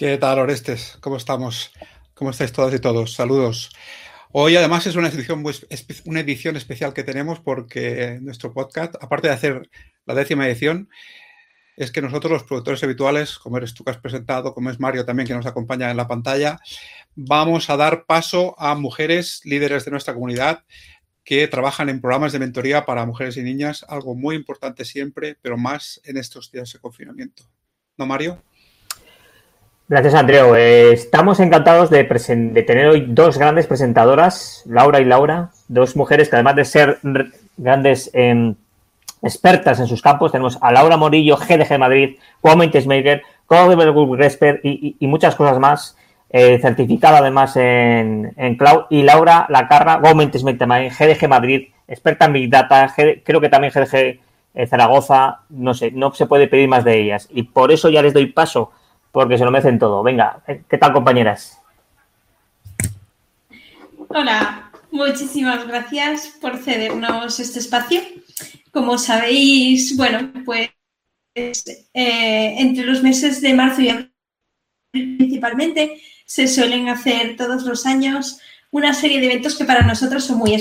¿Qué tal, Orestes? ¿Cómo estamos? ¿Cómo estáis todas y todos? Saludos. Hoy además es una edición, una edición especial que tenemos porque nuestro podcast, aparte de hacer la décima edición, es que nosotros los productores habituales, como eres tú que has presentado, como es Mario también que nos acompaña en la pantalla, vamos a dar paso a mujeres líderes de nuestra comunidad que trabajan en programas de mentoría para mujeres y niñas, algo muy importante siempre, pero más en estos días de confinamiento. ¿No, Mario? Gracias, Andreu. Eh, estamos encantados de, tener hoy dos grandes presentadoras, Laura y Laura, dos mujeres que además de ser grandes em, expertas en sus campos, tenemos a Laura Morillo, GDG Madrid, Woman Maker, Resper y, y, muchas cosas más, eh, certificada además en, Cloud, y Laura Lacarra, Woman Maker GDG Madrid, experta en Big Data, creo que también GDG eh, Zaragoza, no sé, no se puede pedir más de ellas. Y por eso ya les doy paso porque se lo merecen todo. Venga, ¿qué tal compañeras? Hola, muchísimas gracias por cedernos este espacio. Como sabéis, bueno, pues eh, entre los meses de marzo y abril principalmente se suelen hacer todos los años una serie de eventos que para nosotros son muy,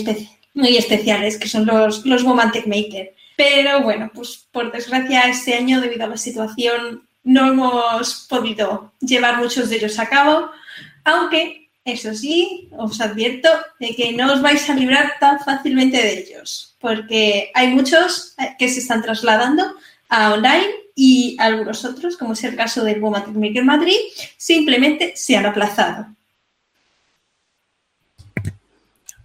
muy especiales, que son los, los Maker. Pero bueno, pues por desgracia este año, debido a la situación no hemos podido llevar muchos de ellos a cabo, aunque, eso sí, os advierto de que no os vais a librar tan fácilmente de ellos, porque hay muchos que se están trasladando a online y algunos otros, como es el caso del Woman Maker Madrid, simplemente se han aplazado.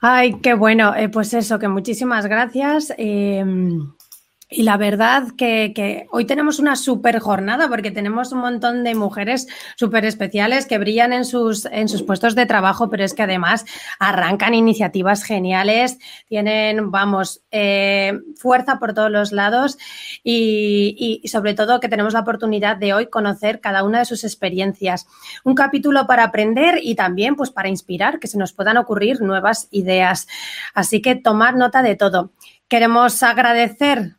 Ay, qué bueno. Eh, pues eso, que muchísimas gracias. Em, y la verdad que, hoy tenemos una súper jornada porque tenemos un montón de mujeres súper especiales que brillan en sus, en sus puestos de trabajo, pero es que además arrancan iniciativas geniales, tienen, vamos, eh, fuerza por todos los lados y, y, sobre todo que tenemos la oportunidad de hoy conocer cada una de sus experiencias. Un capítulo para aprender y también pues para inspirar, que se nos puedan ocurrir nuevas ideas. Así que tomar nota de todo. Queremos agradecer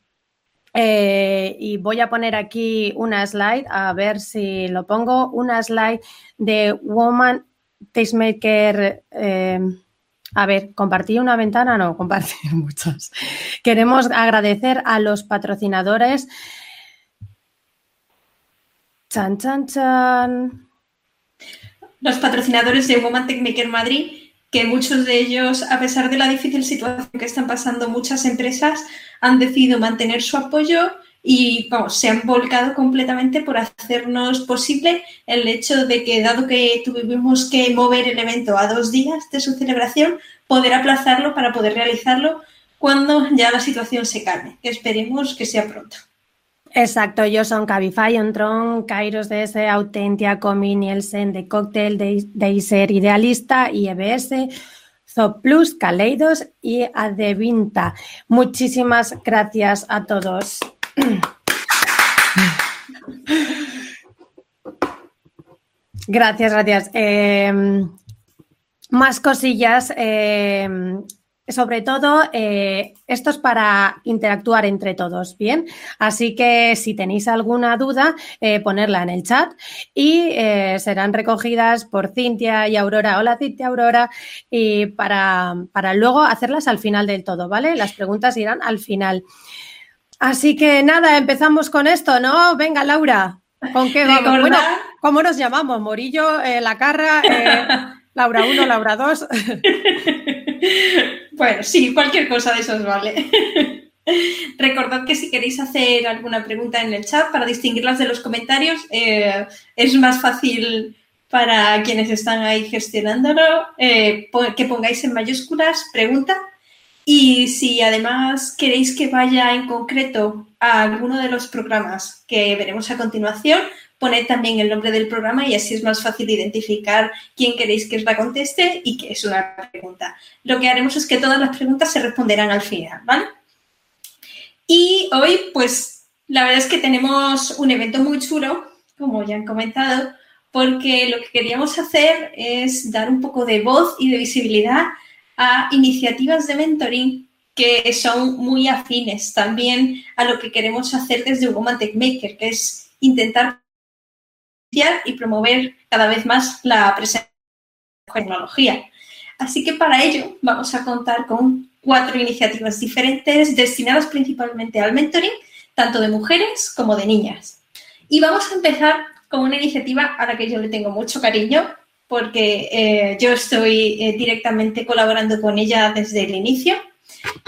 eh, y voy a poner aquí una slide, a ver si lo pongo, una slide de Woman Tastemaker. Eh, a ver, ¿compartir una ventana? No, compartir muchas. Queremos agradecer a los patrocinadores. Chan, chan, chan. Los patrocinadores de Woman Techmaker Madrid que muchos de ellos, a pesar de la difícil situación que están pasando muchas empresas, han decidido mantener su apoyo y se han volcado completamente por hacernos posible el hecho de que, dado que tuvimos que mover el evento a dos días de su celebración, poder aplazarlo para poder realizarlo cuando ya la situación se calme, esperemos que sea pronto. Exacto, ellos son Cabify, Ontron, Kairos DS, Autentia, Comi, Nielsen, de Cocktail, Deiser, Idealista, IEBS, Zoplus, Kaleidos y Adevinta. Muchísimas gracias a todos. Gracias, gracias. Eh, más cosillas. Eh, sobre todo, eh, esto es para interactuar entre todos, ¿bien? Así que si tenéis alguna duda, eh, ponerla en el chat y eh, serán recogidas por Cintia y Aurora. Hola, Cintia, Aurora, y para, para luego hacerlas al final del todo, ¿vale? Las preguntas irán al final. Así que nada, empezamos con esto, ¿no? Venga, Laura, ¿con qué vamos? Bueno, ¿cómo nos llamamos? Morillo, La Carra, Laura 1, Laura 2. Bueno, sí, cualquier cosa de esos vale. Recordad que si queréis hacer alguna pregunta en el chat para distinguirlas de los comentarios, eh, es más fácil para quienes están ahí gestionándolo eh, que pongáis en mayúsculas pregunta. Y si además queréis que vaya en concreto a alguno de los programas que veremos a continuación, poned también el nombre del programa y así es más fácil identificar quién queréis que os la conteste y que es una pregunta. Lo que haremos es que todas las preguntas se responderán al final, ¿vale? Y hoy, pues, la verdad es que tenemos un evento muy chulo, como ya han comentado, porque lo que queríamos hacer es dar un poco de voz y de visibilidad a iniciativas de mentoring que son muy afines también a lo que queremos hacer desde Woman Tech Maker, que es intentar y promover cada vez más la presencia de tecnología. Así que para ello vamos a contar con cuatro iniciativas diferentes destinadas principalmente al mentoring, tanto de mujeres como de niñas. Y vamos a empezar con una iniciativa a la que yo le tengo mucho cariño, porque eh, yo estoy eh, directamente colaborando con ella desde el inicio,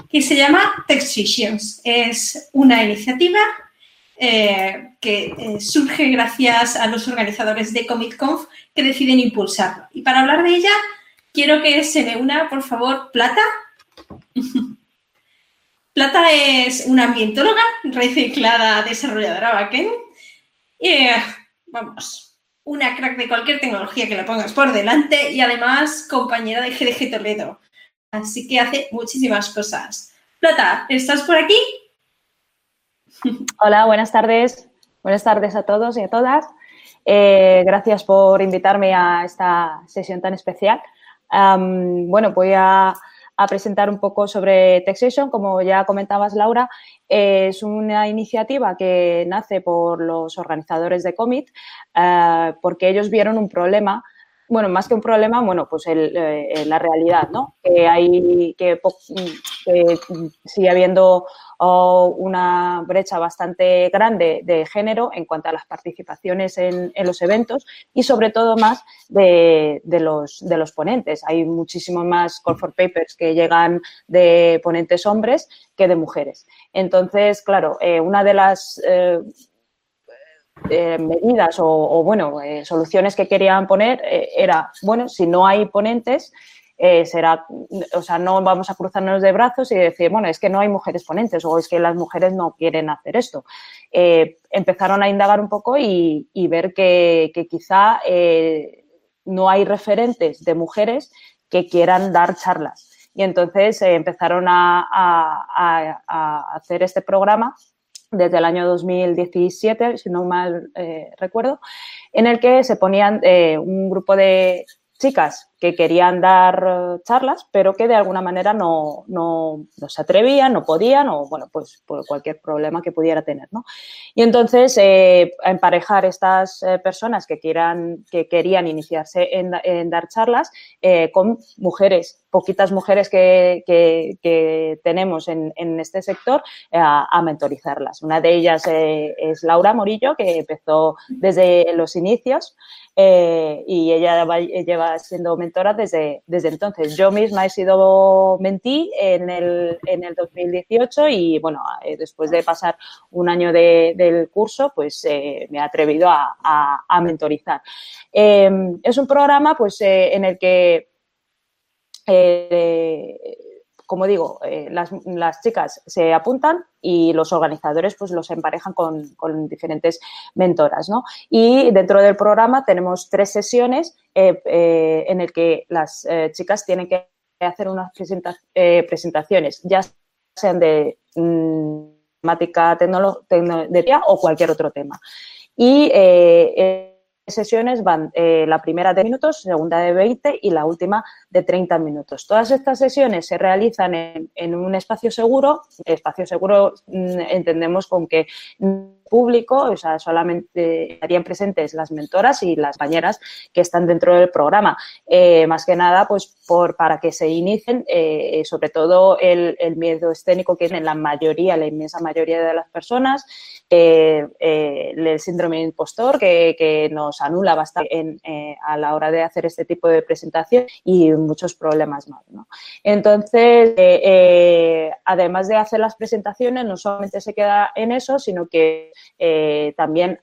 que se llama Text Visions. Es una iniciativa eh, que surge gracias a los organizadores de Comic Conf que deciden impulsarlo. Y para hablar de ella, quiero que se me una, por favor, Plata. Plata es una ambientóloga reciclada desarrolladora backend. Y, vamos, una crack de cualquier tecnología que la pongas por delante y además compañera de GDG Toledo. Así que hace muchísimas cosas. Plata, ¿estás por aquí? Hola, buenas tardes. Buenas tardes a todos y a todas. Eh, gracias por invitarme a esta sesión tan especial. bueno, voy a presentar un poco sobre Taxation. Como ya comentabas, Laura, es una iniciativa que nace por los organizadores de Commit eh, porque ellos vieron un problema bueno, más que un problema, bueno, pues eh, la realidad, ¿no? Que hay, que, que sigue habiendo una brecha bastante grande de género en cuanto a las participaciones en, los eventos y sobre todo más de, los, de los ponentes. Hay muchísimos más call for papers que llegan de ponentes hombres que de mujeres. Entonces, claro, eh, una de las eh, eh, medidas o, bueno, soluciones que querían poner era, bueno, si no hay ponentes, eh, será, o sea, no vamos a cruzarnos de brazos y decir, bueno, es que no hay mujeres ponentes o es que las mujeres no quieren hacer esto. Eh, empezaron a indagar un poco y, ver que, quizá eh, no hay referentes de mujeres que quieran dar charlas. Y entonces empezaron a, hacer este programa desde el año 2017, si no mal recuerdo, en el que se ponían un grupo de, chicas que querían dar eh, charlas, pero que de alguna manera no, no, se atrevían, no podían, o bueno, pues por cualquier problema que pudiera tener, ¿no? Y entonces, eh, emparejar estas eh, personas que quieran, que querían iniciarse en, dar charlas con mujeres, poquitas mujeres que, tenemos en, este sector, a, mentorizarlas. Una de ellas es Laura Morillo, que empezó desde los inicios. Y ella lleva siendo mentora desde, desde entonces. Yo misma he sido mentí en el, en el 2018 y, bueno, eh, después de pasar un año del curso, pues eh, me he atrevido a, a, mentorizar. Em, es un programa, pues, eh, en el que como digo, las, las, chicas se apuntan y los organizadores pues los emparejan con, diferentes mentoras, ¿no? Y dentro del programa tenemos tres sesiones eh, eh, en el que las eh, chicas tienen que hacer unas presentaciones, ya sean de mm, temática tecnología o cualquier otro tema. Y sesiones van la primera de minutos, segunda de 20 y la última de 30 minutos. Todas estas sesiones se realizan en, en un espacio seguro. Espacio seguro mm, entendemos con que público, o sea, solamente estarían presentes las mentoras y las compañeras que están dentro del programa. Eh, más que nada, pues por, para que se inicien, eh, sobre todo el, miedo escénico que tienen la mayoría, la inmensa mayoría de las personas, eh, el síndrome impostor que, nos anula bastante a la hora de hacer este tipo de presentación y muchos problemas más. Entonces, además de hacer las presentaciones, no solamente se queda en eso, sino que eh, también,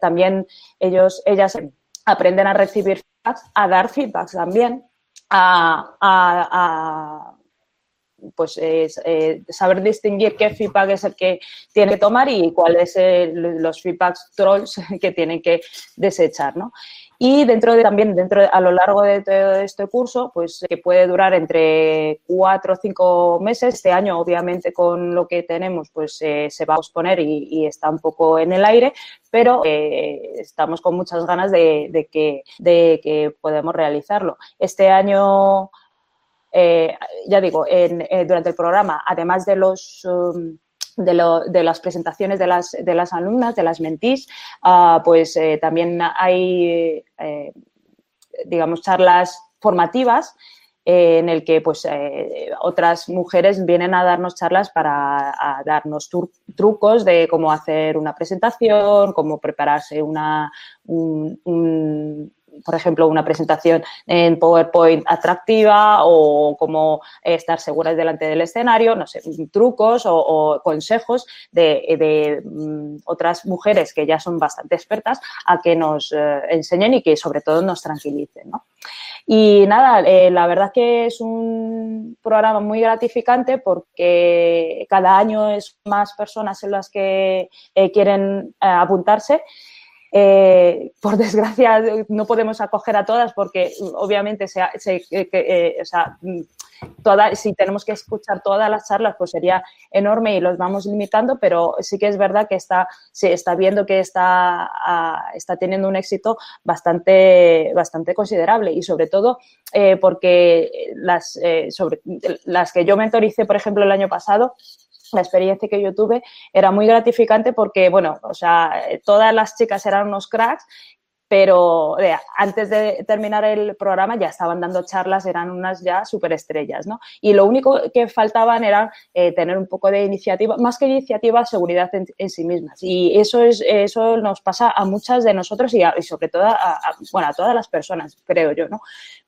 también ellos, ellas aprenden a recibir feedback, a dar feedback también, a, pues eh, saber distinguir qué feedback es el que tiene que tomar y cuáles son los feedbacks trolls que tienen que desechar, ¿no? Y dentro de, también, dentro a lo largo de todo este curso, pues que puede durar entre cuatro o cinco meses. Este año, obviamente, con lo que tenemos, pues eh, se va a posponer y, está un poco en el aire, pero eh, estamos con muchas ganas de, que, de que podamos realizarlo. Este año, eh, ya digo, en, durante el programa, además de los... Um, de, las presentaciones de las, de las alumnas, de las mentís, ah, pues eh, también hay, eh, digamos, charlas formativas eh, en el que pues otras mujeres vienen a darnos charlas para darnos trucos de cómo hacer una presentación, cómo prepararse una, un, por ejemplo, una presentación en PowerPoint atractiva o cómo estar seguras delante del escenario, no sé, trucos o, consejos de, mm, otras mujeres que ya son bastante expertas a que nos eh, enseñen y que sobre todo nos tranquilicen. Y nada, eh, la verdad que es un programa muy gratificante porque cada año es más personas en las que eh, quieren apuntarse eh, por desgracia, no podemos acoger a todas porque obviamente se, eh, si tenemos que escuchar todas las charlas, pues sería enorme y los vamos limitando, pero sí que es verdad que está, se está viendo que está, ah, está teniendo un éxito bastante, bastante considerable y sobre todo eh, porque las, sobre, las que yo mentoricé, por ejemplo, el año pasado, la experiencia que yo tuve era muy gratificante porque, bueno, o sea, todas las chicas eran unos cracks, pero antes de terminar el programa ya estaban dando charlas, eran unas ya superestrellas, ¿no? Y lo único que faltaban era eh, tener un poco de iniciativa, más que iniciativa, seguridad en, sí mismas. Y eso, es, eso nos pasa a muchas de nosotros y, sobre todo a, bueno, a todas las personas, creo yo, ¿no?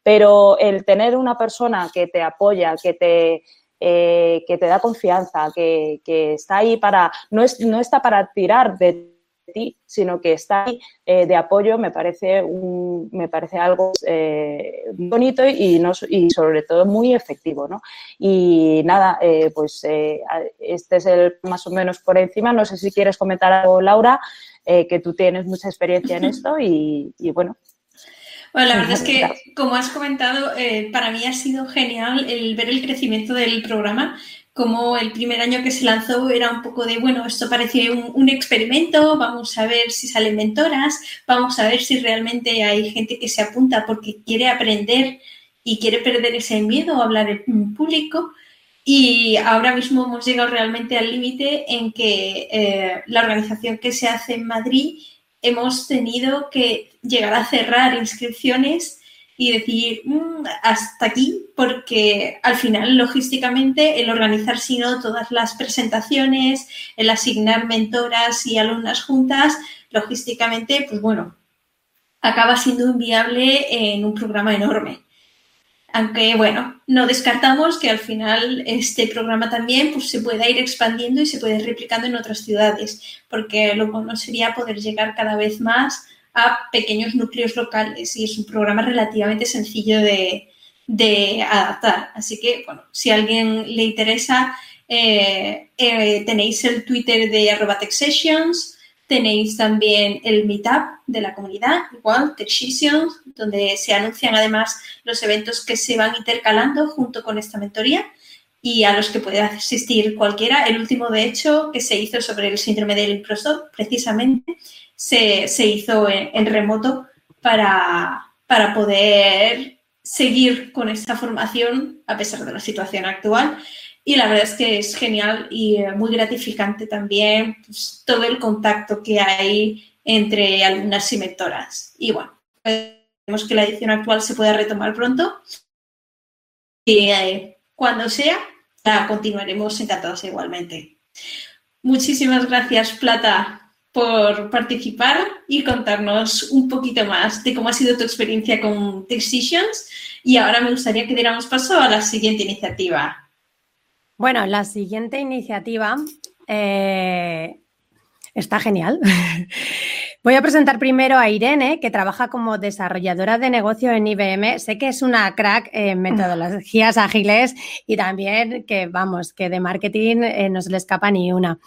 Pero el tener una persona que te apoya, que te eh, que te da confianza, que, está ahí para, no, es, no está para tirar de ti, sino que está ahí eh, de apoyo, me parece, un, me parece algo eh, bonito y, no, y sobre todo muy efectivo. ¿no? Y nada, pues este es el más o menos por encima. No sé si quieres comentar algo, Laura, que tú tienes mucha experiencia en esto y bueno, bueno, la verdad es que, como has comentado, eh, para mí ha sido genial el ver el crecimiento del programa. Como el primer año que se lanzó era un poco de, bueno, esto parece un, experimento, vamos a ver si salen mentoras, vamos a ver si realmente hay gente que se apunta porque quiere aprender y quiere perder ese miedo a hablar en público. Y ahora mismo hemos llegado realmente al límite en que eh, la organización que se hace en Madrid hemos tenido que llegar a cerrar inscripciones y decir mm, hasta aquí, porque al final, logísticamente, el organizar sino todas las presentaciones, el asignar mentoras y alumnas juntas, logísticamente, pues bueno, acaba siendo inviable en un programa enorme. Aunque, bueno, no descartamos que al final este programa también pues, se pueda ir expandiendo y se pueda ir replicando en otras ciudades, porque lo bueno sería poder llegar cada vez más a pequeños núcleos locales y es un programa relativamente sencillo de, adaptar. Así que, bueno, si a alguien le interesa, eh, eh, tenéis el Twitter de arroba Sessions, Tenéis también el Meetup de la comunidad, igual, Tech donde se anuncian además los eventos que se van intercalando junto con esta mentoría y a los que puede asistir cualquiera. El último, de hecho, que se hizo sobre el síndrome del impostor, precisamente, se, hizo en, remoto para, para poder seguir con esta formación a pesar de la situación actual y la verdad es que es genial y eh, muy gratificante también pues, todo el contacto que hay entre alumnas y mentoras. Y bueno, esperemos que la edición actual se pueda retomar pronto. Y eh, cuando sea, continuaremos encantados igualmente. Muchísimas gracias, Plata, por participar y contarnos un poquito más de cómo ha sido tu experiencia con Decisions. Y ahora me gustaría que diéramos paso a la siguiente iniciativa. Bueno, la siguiente iniciativa eh, está genial. Voy a presentar primero a Irene, que trabaja como desarrolladora de negocio en IBM. Sé que es una crack en metodologías ágiles y también que, vamos, que de marketing eh, no se le escapa ni una.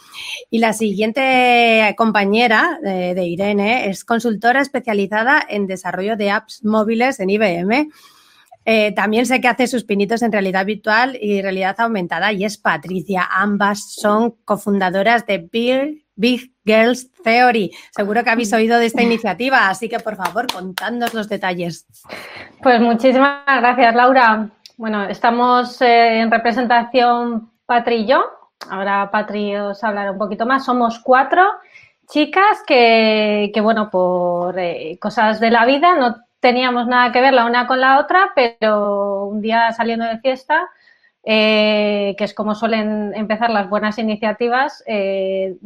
Y la siguiente compañera de, de Irene es consultora especializada en desarrollo de apps móviles en IBM. Eh, también sé que hace sus pinitos en realidad virtual y realidad aumentada y es Patricia. Ambas son cofundadoras de Big, Girls Theory. Seguro que habéis oído de esta iniciativa, así que por favor, contadnos los detalles. Pues muchísimas gracias, Laura. Bueno, estamos eh, en representación Patri y yo ahora Patri os hablará un poquito más, somos cuatro chicas que, bueno, por eh, cosas de la vida no teníamos nada que ver la una con la otra, pero un día saliendo de fiesta, eh, que es como suelen empezar las buenas iniciativas, eh,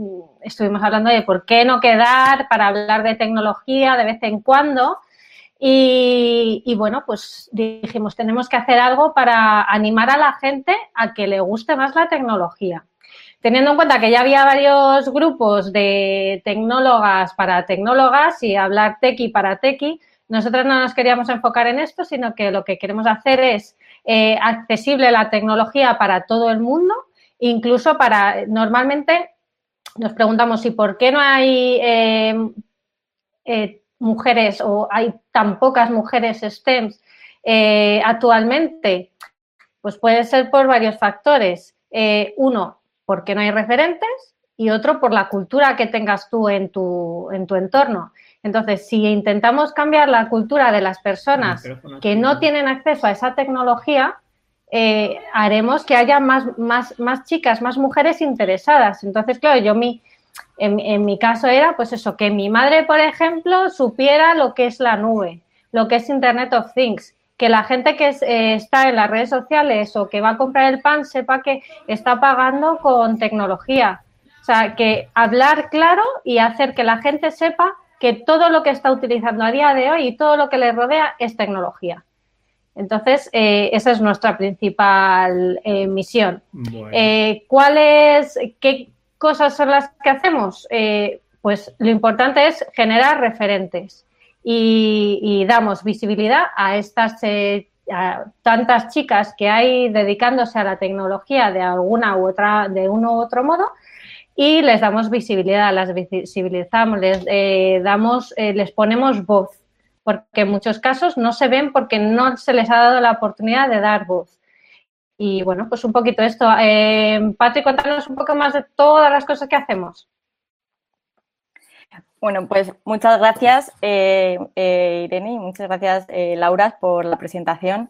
estuvimos hablando de por qué no quedar para hablar de tecnología de vez en cuando. Y, bueno, pues dijimos, tenemos que hacer algo para animar a la gente a que le guste más la tecnología. Teniendo en cuenta que ya había varios grupos de tecnólogas para tecnólogas y hablar tequi para tequi, nosotros no nos queríamos enfocar en esto, sino que lo que queremos hacer es eh, accesible la tecnología para todo el mundo, incluso para, normalmente nos preguntamos si por qué no hay eh, eh, mujeres o hay tan pocas mujeres STEM eh, actualmente? Pues puede ser por varios factores. Uno, porque no hay referentes y otro, por la cultura que tengas tú en tu, en tu entorno. Entonces, si intentamos cambiar la cultura de las personas que no tienen acceso a esa tecnología, eh, haremos que haya más, más, más chicas, más mujeres interesadas. Entonces, claro, yo mi, en, mi caso era, pues eso, que mi madre, por ejemplo, supiera lo que es la nube, lo que es Internet of Things, que la gente que eh, está en las redes sociales o que va a comprar el pan sepa que está pagando con tecnología. O sea, que hablar claro y hacer que la gente sepa que todo lo que está utilizando a día de hoy y todo lo que le rodea es tecnología. Entonces, eh, esa es nuestra principal eh, misión. ¿Cuál es, qué, cosas son las que hacemos? Eh, pues lo importante es generar referentes y, damos visibilidad a estas eh, tantas chicas que hay dedicándose a la tecnología de alguna u otra, de uno u otro modo, y les damos visibilidad, las visibilizamos, les eh, damos, les ponemos voz, porque en muchos casos no se ven porque no se les ha dado la oportunidad de dar voz. Y bueno, pues un poquito esto. Eh, Patri, cuéntanos un poco más de todas las cosas que hacemos. Bueno, pues muchas gracias, eh, eh, Irene, y muchas gracias, eh, Laura, por la presentación.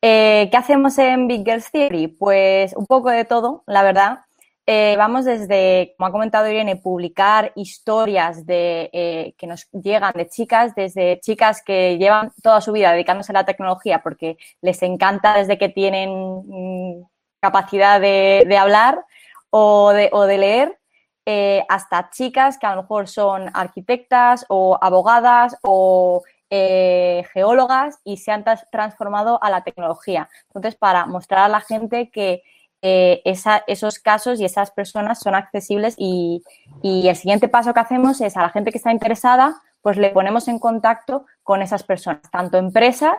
¿Qué hacemos en Big Girls Theory? Pues un poco de todo, la verdad. Eh, vamos desde, como ha comentado Irene, publicar historias de, eh, que nos llegan de chicas, desde chicas que llevan toda su vida dedicándose a la tecnología porque les encanta desde que tienen mm, capacidad de, hablar o de, leer, eh, hasta chicas que a lo mejor son arquitectas o abogadas o geólogas y se han transformado a la tecnología. Entonces, para mostrar a la gente que eh, esos casos y esas personas son accesibles y, el siguiente paso que hacemos es a la gente que está interesada, pues le ponemos en contacto con esas personas, tanto empresas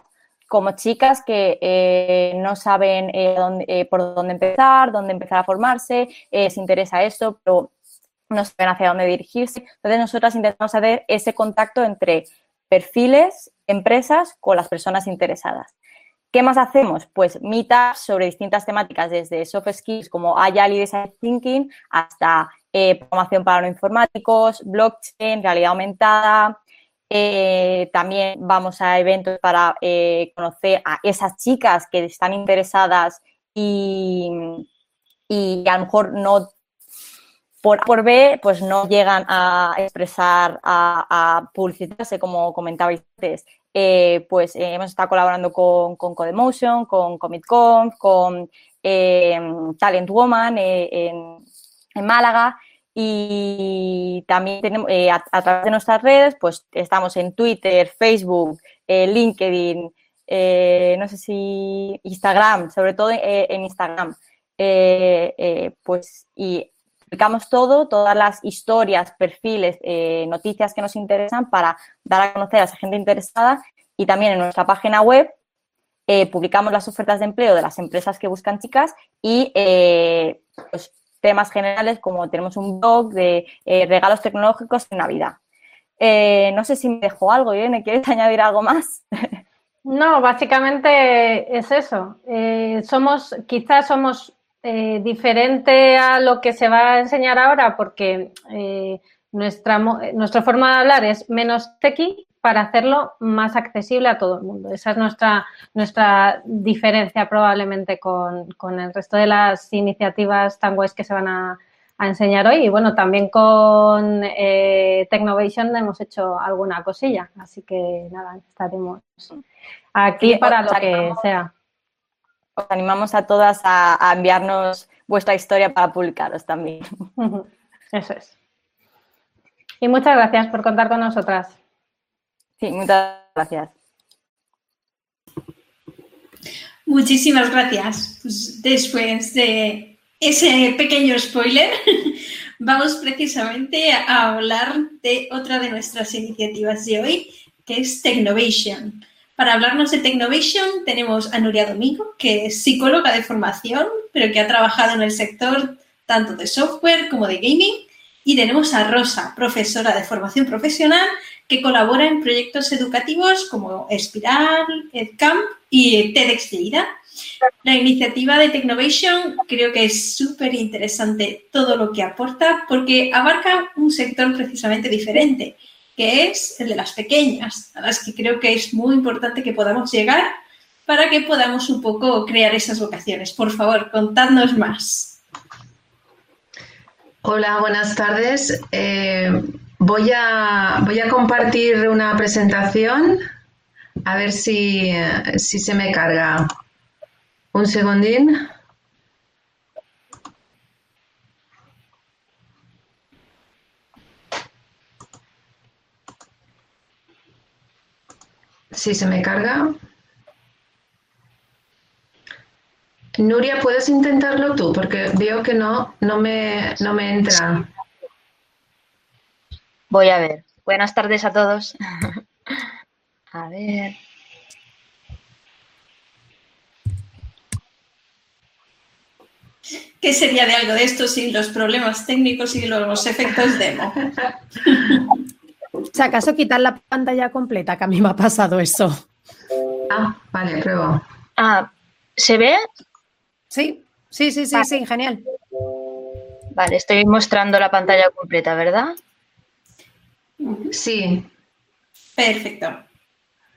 como chicas que eh, no saben eh, por dónde empezar, dónde empezar a formarse, les interesa esto, pero no saben hacia dónde dirigirse. Entonces, nosotras intentamos hacer ese contacto entre perfiles, empresas, con las personas interesadas. ¿Qué más hacemos? Pues meetups sobre distintas temáticas, desde soft skills como Agile y Design Thinking hasta eh, para no informáticos, blockchain, realidad aumentada. Eh, también vamos a eventos para eh, conocer a esas chicas que están interesadas y, a lo mejor no por, por B, pues no llegan a expresar, a, a publicitarse, como comentabais antes. Eh, pues eh, hemos estado colaborando con, con Codemotion, con CommitConf, con eh, Talent Woman en, Málaga y también tenemos a, través de nuestras redes, pues estamos en Twitter, Facebook, LinkedIn, no sé si Instagram, sobre todo en Instagram, pues y publicamos todo, todas las historias, perfiles, eh, noticias que nos interesan para dar a conocer a esa gente interesada y también en nuestra página web eh, publicamos las ofertas de empleo de las empresas que buscan chicas y eh, pues, temas generales como tenemos un blog de regalos tecnológicos en Navidad. no sé si me dejó algo, Irene, ¿quieres añadir algo más? No, básicamente es eso. somos, quizás somos eh, diferente a lo que se va a enseñar ahora porque eh, nuestra, nuestra forma de hablar es menos tequi para hacerlo más accesible a todo el mundo. Esa es nuestra, nuestra diferencia probablemente con, el resto de las iniciativas tan guays que se van a, enseñar hoy. Y bueno, también con eh, Technovation hemos hecho alguna cosilla, así que nada, estaremos aquí para lo que sea. Os animamos a todas a, a enviarnos vuestra historia para publicaros también. Eso es. Y muchas gracias por contar con nosotras. Sí, muchas gracias. Muchísimas gracias. Pues después de ese pequeño spoiler, vamos precisamente a hablar de otra de nuestras iniciativas de hoy, que es Technovation. Para hablarnos de Technovation tenemos a Nuria Domingo, que es psicóloga de formación, pero que ha trabajado en el sector tanto de software como de gaming. Y tenemos a Rosa, profesora de formación profesional que colabora en proyectos educativos como Espiral, EdCamp y TEDx Lleida. La iniciativa de Technovation creo que es súper interesante todo lo que aporta porque abarca un sector precisamente diferente, que es el de las pequeñas, a las que creo que es muy importante que podamos llegar para que podamos un poco crear esas vocaciones. Por favor, contadnos más. Hola, buenas tardes. Eh, Voy a, voy a compartir una presentación a ver si, si se me carga. Un segundín. Si se me carga. Nuria, ¿puedes intentarlo tú? Porque veo que no, no, me, no me entra. Voy a ver. Buenas tardes a todos. a ver. ¿Qué sería de algo de esto sin los problemas técnicos y los efectos demo? Si acaso quitar la pantalla completa, que a mí me ha pasado eso. Ah, vale, pruebo. Ah, ¿se ve? Sí, sí, sí, sí, sí, genial. Vale, estoy mostrando la pantalla completa, ¿verdad? Sí. Perfecto.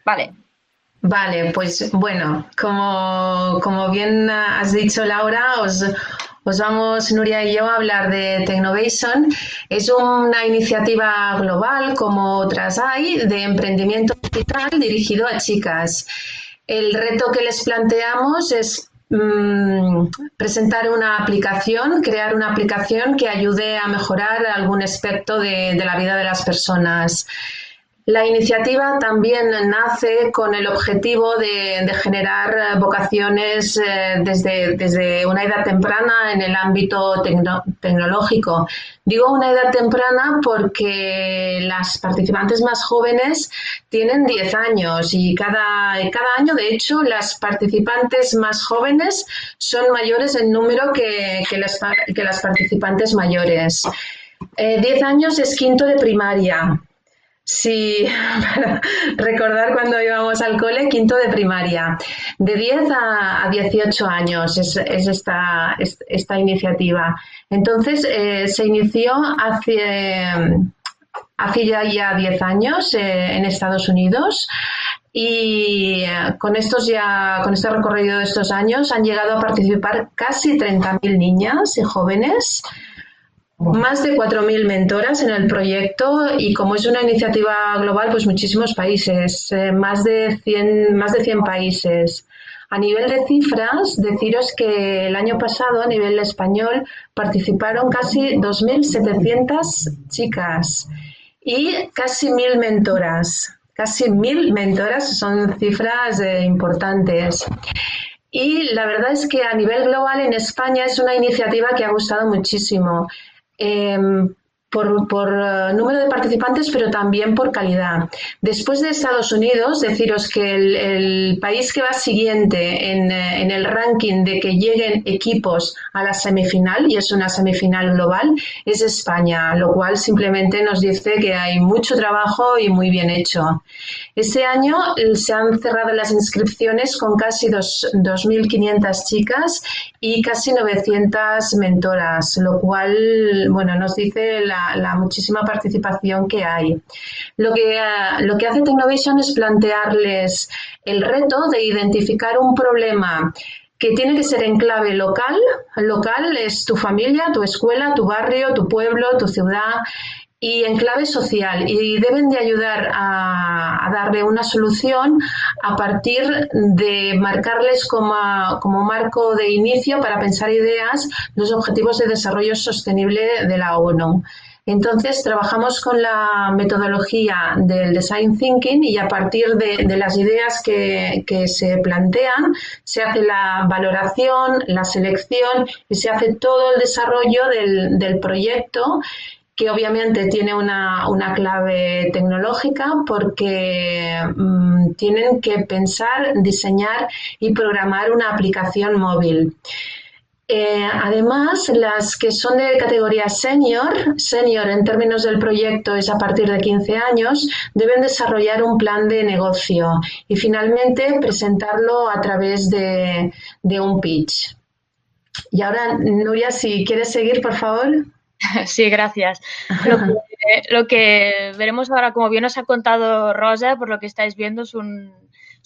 Vale. Vale, pues bueno, como, como bien has dicho Laura, os, os vamos, Nuria y yo, a hablar de Technovation. Es una iniciativa global, como otras hay, de emprendimiento digital dirigido a chicas. El reto que les planteamos es Mm, presentar una aplicación, crear una aplicación que ayude a mejorar algún aspecto de la vida de las personas. La iniciativa también nace con el objetivo de, generar vocaciones eh, desde, desde, una edad temprana en el ámbito tecnológico. Digo una edad temprana porque las participantes más jóvenes tienen 10 años y cada, cada año, de hecho, las participantes más jóvenes son mayores en número que, que, las, que las participantes mayores. 10 eh, años es quinto de primaria. Sí, para recordar cuando íbamos al cole, quinto de primaria. De 10 a, 18 años es, esta, esta, iniciativa. Entonces, eh, se inició hace, hace ya, ya 10 años eh, en Estados Unidos y eh, con, estos ya, con este recorrido de estos años han llegado a participar casi 30.000 niñas y jóvenes más de 4.000 mentoras en el proyecto y como es una iniciativa global, pues muchísimos países, eh, más, de 100, más de 100 países. A nivel de cifras, deciros que el año pasado, a nivel español, participaron casi 2.700 chicas y casi 1.000 mentoras. Casi 1.000 mentoras son cifras eh, importantes. Y la verdad es que a nivel global en España es una iniciativa que ha gustado muchísimo. Em, por, por eh, número de participantes, pero también por calidad. Después de Estados Unidos, deciros que el, país que va siguiente en, eh, en, el ranking de que lleguen equipos a la semifinal, y es una semifinal global, es España, lo cual simplemente nos dice que hay mucho trabajo y muy bien hecho. Este año eh, se han cerrado las inscripciones con casi 2.500 chicas y casi 900 mentoras, lo cual bueno, nos dice la la, muchísima participación que hay. Lo que, lo que hace Technovation es plantearles el reto de identificar un problema que tiene que ser en clave local. Local es tu familia, tu escuela, tu barrio, tu pueblo, tu ciudad y en clave social y deben de ayudar a, darle una solución a partir de marcarles como, como, marco de inicio para pensar ideas los objetivos de desarrollo sostenible de la ONU. Entonces, trabajamos con la metodología del design thinking y a partir de, las ideas que, se plantean, se hace la valoración, la selección y se hace todo el desarrollo del, proyecto que obviamente tiene una, clave tecnológica porque mm, tienen que pensar, diseñar y programar una aplicación móvil. Eh, además, las que son de categoría senior, senior en términos del proyecto es a partir de 15 años, deben desarrollar un plan de negocio y finalmente presentarlo a través de, de un pitch. Y ahora, Nuria, si quieres seguir, por favor. Sí, gracias. Lo que, veremos ahora, como bien os ha contado Rosa, por lo que estáis viendo, es un,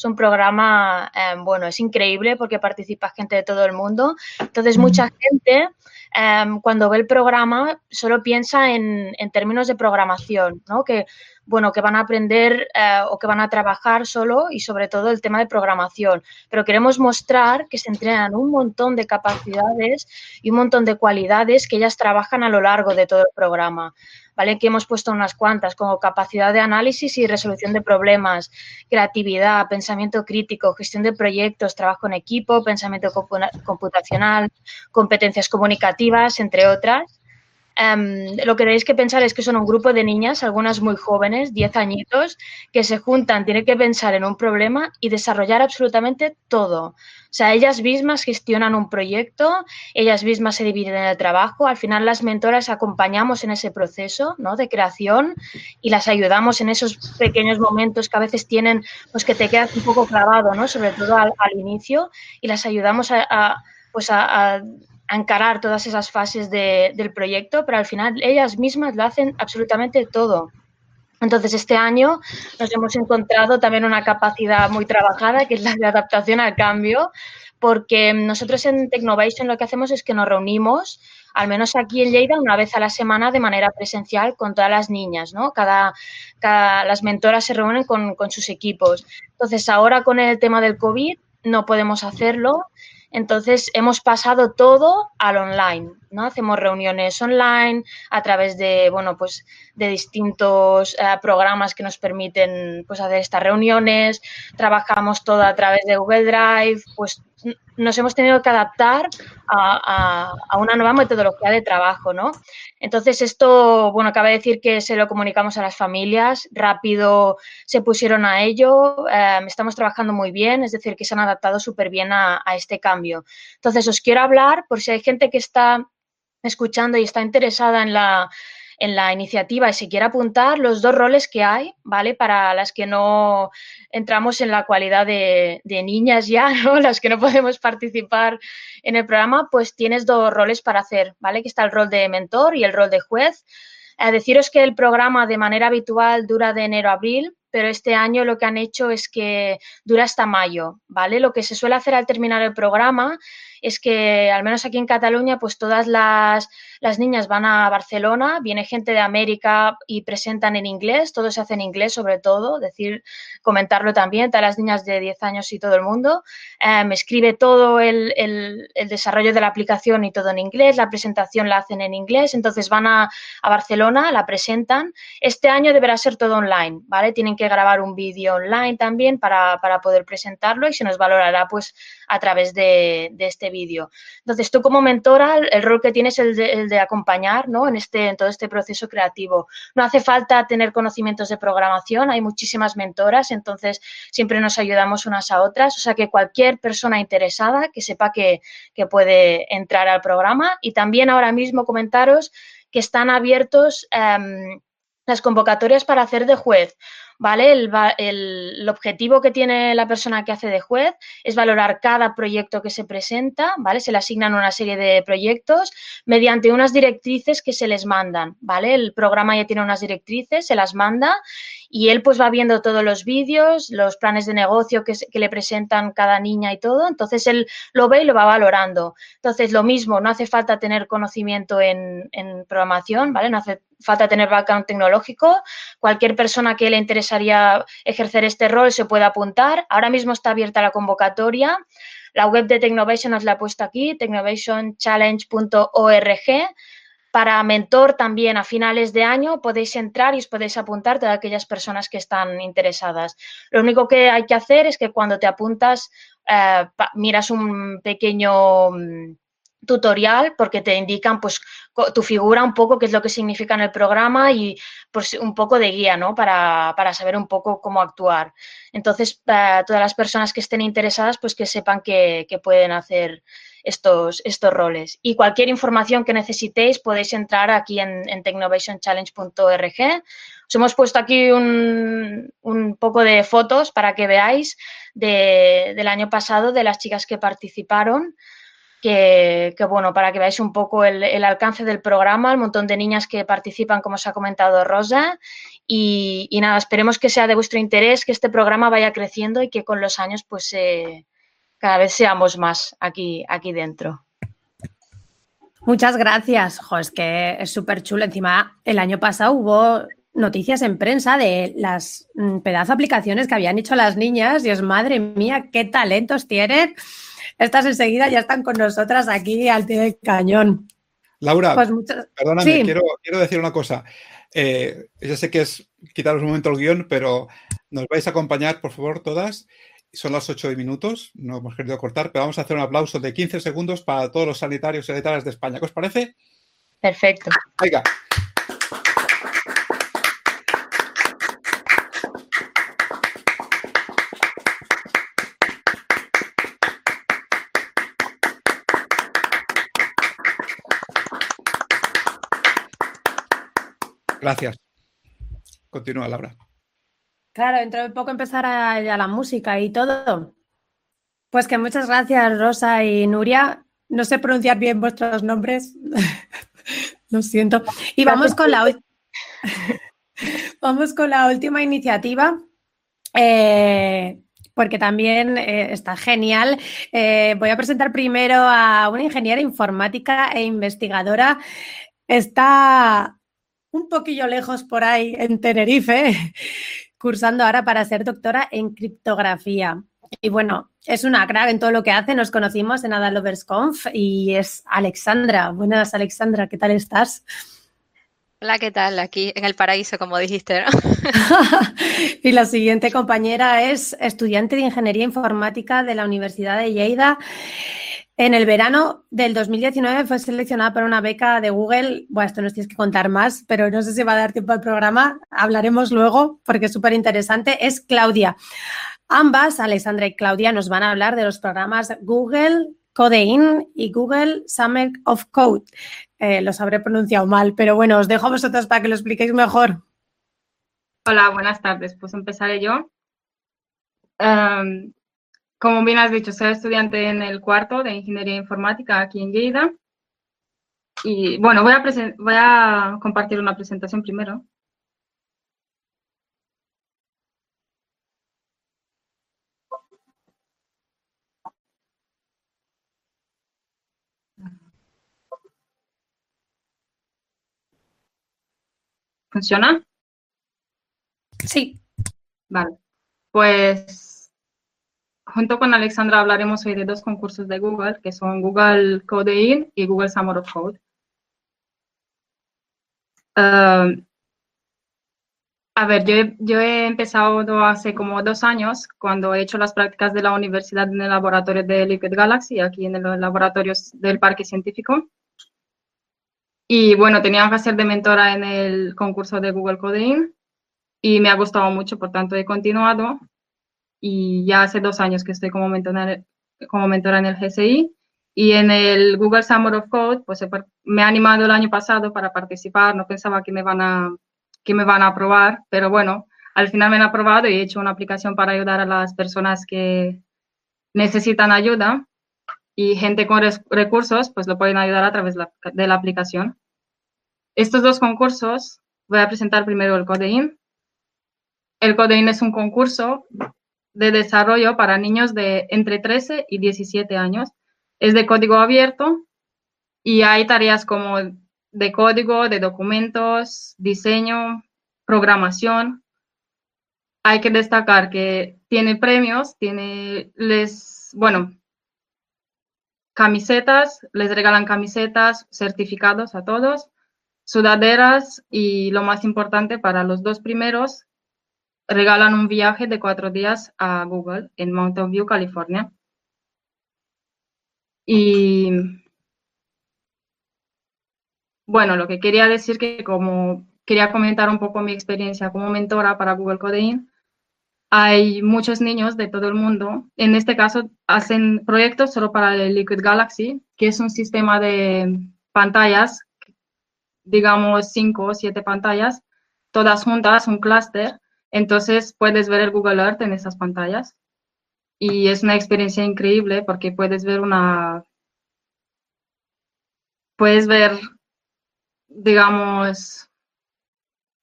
es un programa, em, bueno, es increíble porque participa gente de todo el mundo. Entonces, mucha gente em, cuando ve el programa solo piensa en, en términos de programación, ¿no? Que bueno, que van a aprender eh, o que van a trabajar solo y sobre todo el tema de programación. Pero queremos mostrar que se entrenan un montón de capacidades y un montón de cualidades que ellas trabajan a lo largo de todo el programa. ¿Vale? Que hemos puesto unas cuantas, como capacidad de análisis y resolución de problemas, creatividad, pensamiento crítico, gestión de proyectos, trabajo en equipo, pensamiento computacional, competencias comunicativas, entre otras. Em, lo que tenéis que pensar es que son un grupo de niñas, algunas muy jóvenes, 10 añitos, que se juntan, tienen que pensar en un problema y desarrollar absolutamente todo. O sea, ellas mismas gestionan un proyecto, ellas mismas se dividen en el trabajo. Al final, las mentoras acompañamos en ese proceso ¿no? de creación y las ayudamos en esos pequeños momentos que a veces tienen, pues que te quedas un poco clavado, ¿no? sobre todo al, inicio, y las ayudamos a, pues a encarar todas esas fases del proyecto, pero al final ellas mismas lo hacen absolutamente todo. Entonces, este año nos hemos encontrado también una capacidad muy trabajada, que es la de adaptación al cambio, porque nosotros en Technovation lo que hacemos es que nos reunimos, al menos aquí en Lleida, una vez a la semana de manera presencial con todas las niñas, ¿no? Cada, las mentoras se reúnen con, con sus equipos. Entonces, ahora con el tema del COVID no podemos hacerlo entonces hemos pasado todo al online, ¿no? Hacemos reuniones online a través de, bueno, pues de distintos eh, programas que nos permiten pues hacer estas reuniones, trabajamos todo a través de Google Drive, pues nos hemos tenido que adaptar a, una nueva metodología de trabajo, ¿no? Entonces, esto, bueno, cabe decir que se lo comunicamos a las familias, rápido se pusieron a ello, em, estamos trabajando muy bien, es decir, que se han adaptado súper bien a, a este cambio. Entonces, os quiero hablar, por si hay gente que está escuchando y está interesada en la, en la iniciativa y si quiere apuntar los dos roles que hay, ¿vale? Para las que no entramos en la cualidad de, niñas ya, ¿no? Las que no podemos participar en el programa, pues tienes dos roles para hacer, ¿vale? Que está el rol de mentor y el rol de juez. A deciros que el programa de manera habitual dura de enero a abril, pero este año lo que han hecho es que dura hasta mayo, ¿vale? Lo que se suele hacer al terminar el programa es que, al menos aquí en Cataluña, pues todas las, las niñas van a Barcelona, viene gente de América y presentan en inglés, todo se hace en inglés sobre todo, decir, comentarlo también, todas las niñas de 10 años y todo el mundo. me em, escribe todo el, el, desarrollo de la aplicación y todo en inglés, la presentación la hacen en inglés, entonces van a, a Barcelona, la presentan. Este año deberá ser todo online, ¿vale? Tienen que grabar un vídeo online también para, para, poder presentarlo y se nos valorará pues a través de, este vídeo. Entonces, tú como mentora, el rol que tienes es el de, acompañar ¿no? en, este, en todo este proceso creativo. No hace falta tener conocimientos de programación, hay muchísimas mentoras, entonces siempre nos ayudamos unas a otras. O sea que cualquier persona interesada que sepa que, puede entrar al programa y también ahora mismo comentaros que están abiertos. Um, las convocatorias para hacer de juez, ¿vale? El, objetivo que tiene la persona que hace de juez es valorar cada proyecto que se presenta, ¿vale? Se le asignan una serie de proyectos mediante unas directrices que se les mandan, ¿vale? El programa ya tiene unas directrices, se las manda y él pues va viendo todos los vídeos, los planes de negocio que, le presentan cada niña y todo, entonces él lo ve y lo va valorando. Entonces lo mismo, no hace falta tener conocimiento en, en programación, ¿vale? No hace falta tener background tecnológico. Cualquier persona que le interesaría ejercer este rol se puede apuntar. Ahora mismo está abierta la convocatoria. La web de Technovation os la he puesto aquí, technovationchallenge.org. Para mentor también a finales de año podéis entrar y os podéis apuntar todas aquellas personas que están interesadas. Lo único que hay que hacer es que cuando te apuntas eh, miras un pequeño mm, tutorial porque te indican pues tu figura un poco qué es lo que significa en el programa y pues un poco de guía, ¿no? Para, saber un poco cómo actuar. Entonces, todas las personas que estén interesadas pues que sepan que, que pueden hacer estos, estos roles. Y cualquier información que necesitéis podéis entrar aquí en, en technovationchallenge.org. Os hemos puesto aquí un, un, poco de fotos para que veáis del año pasado de las chicas que participaron. Que, bueno, para que veáis un poco el, alcance del programa, el montón de niñas que participan, como os ha comentado Rosa. Y, nada, esperemos que sea de vuestro interés, que este programa vaya creciendo y que con los años pues se, cada vez seamos más aquí, aquí dentro. Muchas gracias. Jo, es que es súper chulo. Encima, el año pasado hubo noticias en prensa de las mm, pedazos aplicaciones que habían hecho las niñas y es madre mía, qué talentos tienen. Estas enseguida ya están con nosotras aquí al pie del cañón. Laura, pues perdóname, quiero, quiero, decir una cosa. Eh, ya sé que es quitaros un momento el guion, pero nos vais a acompañar, por favor, todas son las 8 minutos, no hemos querido cortar, pero vamos a hacer un aplauso de 15 segundos para todos los sanitarios y sanitarias de España. ¿Qué os parece? Perfecto. Venga. Gracias. Continúa, Laura. Claro, dentro de poco empezará ya la música y todo. Pues que muchas gracias, Rosa y Nuria. No sé pronunciar bien vuestros nombres. Lo siento. Y vamos con la, vamos con la última iniciativa. Eh, porque también eh, está genial. Eh, voy a presentar primero a una ingeniera informática e investigadora. Está un poquillo lejos por ahí en Tenerife, cursando ahora para ser doctora en criptografía. Y bueno, es una crack en todo lo que hace. Nos conocimos en Adalovers Conf y es Alexandra. Buenas, Alexandra, ¿qué tal estás? Hola, ¿qué tal? Aquí en el paraíso, como dijiste, y la siguiente compañera es estudiante de Ingeniería Informática de la Universidad de Lleida en el verano del 2019 fue seleccionada para una beca de Google. Bueno, esto nos tienes que contar más, pero no sé si va a dar tiempo al programa. Hablaremos luego porque es súper interesante. Es Claudia. Ambas, Alexandra y Claudia, nos van a hablar de los programas Google Codein y Google Summer of Code. Eh, los habré pronunciado mal, pero bueno, os dejo a vosotros para que lo expliquéis mejor. Hola, buenas tardes. Pues empezaré yo. Em, como bien has dicho, soy estudiante en el cuarto de Ingeniería Informática aquí en Lleida. Y bueno, voy a, voy a compartir una presentación primero. ¿Funciona? Sí. Vale. Pues junto con Alexandra hablaremos hoy de dos concursos de Google, que son Google Codein y Google Summer of Code. A ver, yo he, empezado hace como dos años, cuando he hecho las prácticas de la universidad en el laboratorio de Liquid Galaxy, aquí en los laboratorios del Parque Científico. Y bueno, tenía que hacer de mentora en el concurso de Google Codein y me ha gustado mucho, por tanto he continuado y ya hace dos años que estoy como mentora, como mentora en el GSI. Y en el Google Summer of Code, pues me ha animado el año pasado para participar, no pensaba que me van a, que me van a aprobar, pero bueno, al final me han aprobado y he hecho una aplicación para ayudar a las personas que necesitan ayuda y gente con recursos, pues lo pueden ayudar a través de la aplicación. Estos dos concursos, voy a presentar primero el Codein. El Codein es un concurso de desarrollo para niños de entre 13 y 17 años. Es de código abierto y hay tareas como de código, de documentos, diseño, programación. Hay que destacar que tiene premios, tiene, les, bueno, camisetas, les regalan camisetas, certificados a todos, sudaderas y lo más importante para los dos primeros, regalan un viaje de cuatro días a Google en Mountain View, California. Y bueno, lo que quería decir que como quería comentar un poco mi experiencia como mentora para Google Codein, hay muchos niños de todo el mundo. En este caso, hacen proyectos solo para el Liquid Galaxy, que es un sistema de pantallas, digamos cinco o siete pantallas, todas juntas, un clúster. Entonces puedes ver el Google Earth en esas pantallas. Y es una experiencia increíble porque puedes ver una... Puedes ver, digamos,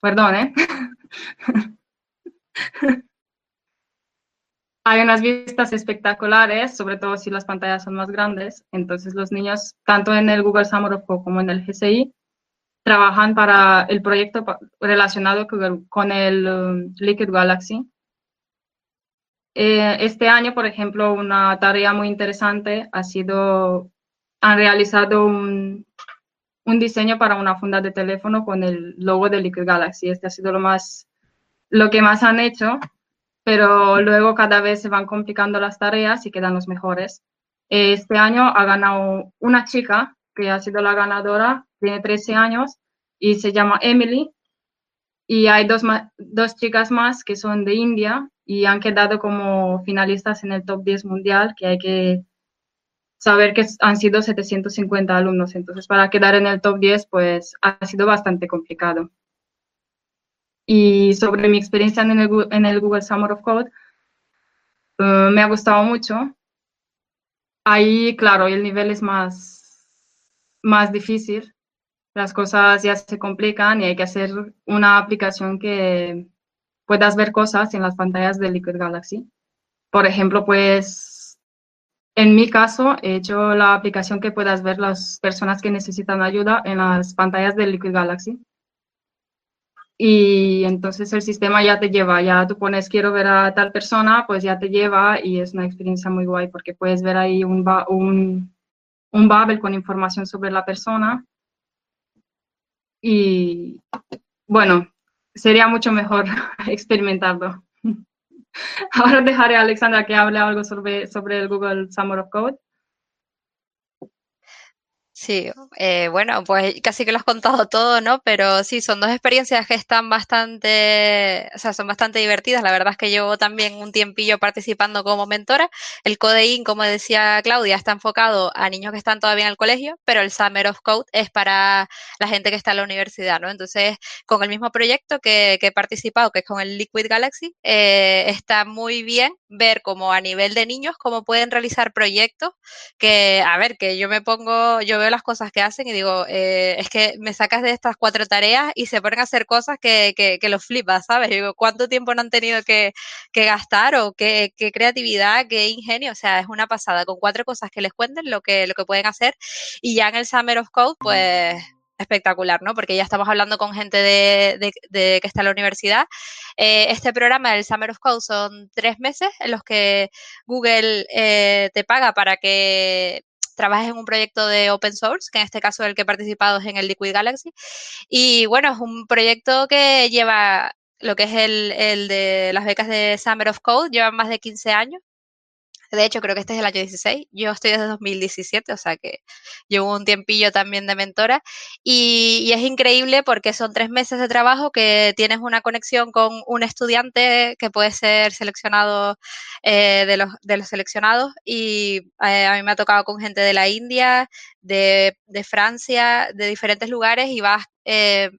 perdón, ¿eh? hay unas vistas espectaculares, sobre todo si las pantallas son más grandes. Entonces los niños, tanto en el Google Summer of Code como en el GCI, trabajan para el proyecto relacionado con el um, Liquid Galaxy. Eh, este año, por ejemplo, una tarea muy interesante ha sido, han realizado un, un diseño para una funda de teléfono con el logo de Liquid Galaxy. Este ha sido lo más, lo que más han hecho pero luego cada vez se van complicando las tareas y quedan los mejores. Este año ha ganado una chica que ha sido la ganadora, tiene 13 años y se llama Emily. Y hay dos, dos chicas más que son de India y han quedado como finalistas en el top 10 mundial, que hay que saber que han sido 750 alumnos. Entonces, para quedar en el top 10, pues ha sido bastante complicado y sobre mi experiencia en el, en el Google Summer of Code, eh, me ha gustado mucho. Ahí, claro, el nivel es más, más difícil, las cosas ya se complican y hay que hacer una aplicación que puedas ver cosas en las pantallas de Liquid Galaxy. Por ejemplo, pues en mi caso he hecho la aplicación que puedas ver las personas que necesitan ayuda en las pantallas de Liquid Galaxy y entonces el sistema ya te lleva, ya tú pones quiero ver a tal persona, pues ya te lleva y es una experiencia muy guay porque puedes ver ahí un, un, un Babel con información sobre la persona y bueno, sería mucho mejor experimentarlo. Ahora dejaré a Alexandra que hable algo sobre, el Google Summer of Code. Sí, eh, bueno, pues casi que lo has contado todo, ¿no? Pero sí, son dos experiencias que están bastante, o sea, son bastante divertidas. La verdad es que llevo también un tiempillo participando como mentora. El Codein, como decía Claudia, está enfocado a niños que están todavía en el colegio, pero el Summer of Code es para la gente que está en la universidad, ¿no? Entonces, con el mismo proyecto que, he participado, que es con el Liquid Galaxy, eh, está muy bien ver como a nivel de niños cómo pueden realizar proyectos que, a ver, que yo me pongo, yo veo las cosas que hacen y digo, eh, es que me sacas de estas cuatro tareas y se ponen a hacer cosas que, que, que los flipas, ¿sabes? Digo, ¿cuánto tiempo no han tenido que, que gastar o qué, qué, creatividad, qué ingenio? O sea, es una pasada. Con cuatro cosas que les cuenten lo que, lo que pueden hacer y ya en el Summer of Code, pues espectacular, ¿no? Porque ya estamos hablando con gente de, de, que está en la universidad. Eh, este programa, el Summer of Code, son tres meses en los que Google eh, te paga para que trabajes en un proyecto de open source, que en este caso el que he participado es en el Liquid Galaxy. Y bueno, es un proyecto que lleva lo que es el, el de las becas de Summer of Code, lleva más de 15 años. De hecho, creo que este es el año 16. Yo estoy desde 2017, o sea que llevo un tiempillo también de mentora. Y, es increíble porque son tres meses de trabajo que tienes una conexión con un estudiante que puede ser seleccionado eh, de, los, seleccionados. Y eh, a mí me ha tocado con gente de la India, de, de Francia, de diferentes lugares y vas... Eh,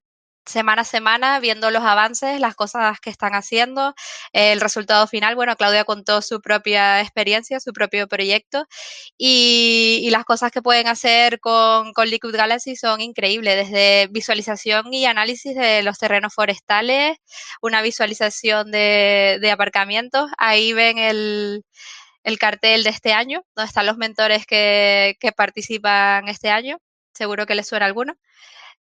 semana a semana viendo los avances, las cosas que están haciendo, el resultado final. Bueno, Claudia contó su propia experiencia, su propio proyecto y, las cosas que pueden hacer con, Liquid Galaxy son increíbles, desde visualización y análisis de los terrenos forestales, una visualización de, aparcamientos. Ahí ven el, cartel de este año, donde están los mentores que, que participan este año. Seguro que les suena alguno.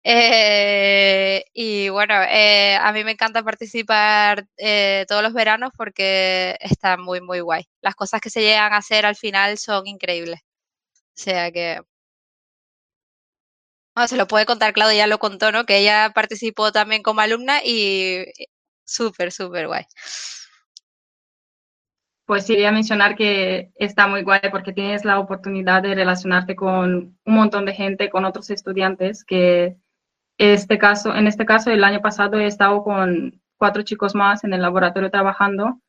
Eh, y bueno, eh, a mí me encanta participar eh, todos los veranos porque está muy, muy guay. Las cosas que se llegan a hacer al final son increíbles. O sea que... se lo puede contar, Claudia ya lo contó, ¿no? Que ella participó también como alumna y súper, súper guay. Pues sí, quería mencionar que está muy guay porque tienes la oportunidad de relacionarte con un montón de gente, con otros estudiantes que este caso, en este caso, el año pasado he estado con cuatro chicos más en el laboratorio trabajando,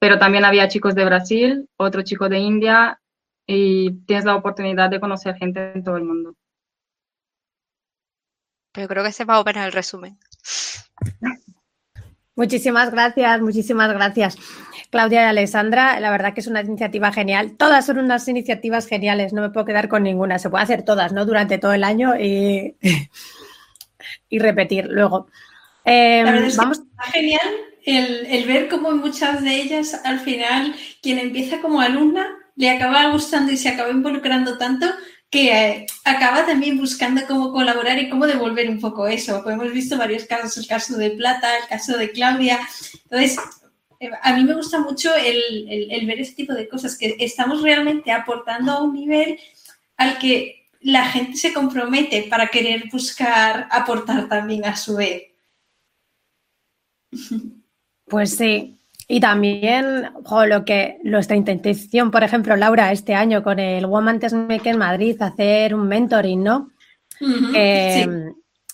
pero también había chicos de Brasil, otro chico de India y tienes la oportunidad de conocer gente en todo el mundo. Pero creo que ese va a menos el resumen. Muchísimas gracias, muchísimas gracias. Claudia y Alessandra, la verdad que es una iniciativa genial. Todas son unas iniciativas geniales, no me puedo quedar con ninguna. Se puede hacer todas, ¿no? Durante todo el año y y repetir luego. Em, vamos. genial el, ver cómo muchas de ellas al final quien empieza como alumna le acaba gustando y se acaba involucrando tanto que eh, acaba también buscando cómo colaborar y cómo devolver un poco eso. hemos visto varios casos, el caso de Plata, el caso de Claudia. Entonces, eh, a mí me gusta mucho el ver ese tipo de cosas, que estamos realmente aportando a un nivel al que la gente se compromete para querer buscar aportar también a su vez. Pues sí. Y también, lo que nuestra intención, por ejemplo, Laura, este año con el Woman Test Make en Madrid, hacer un mentoring, ¿no?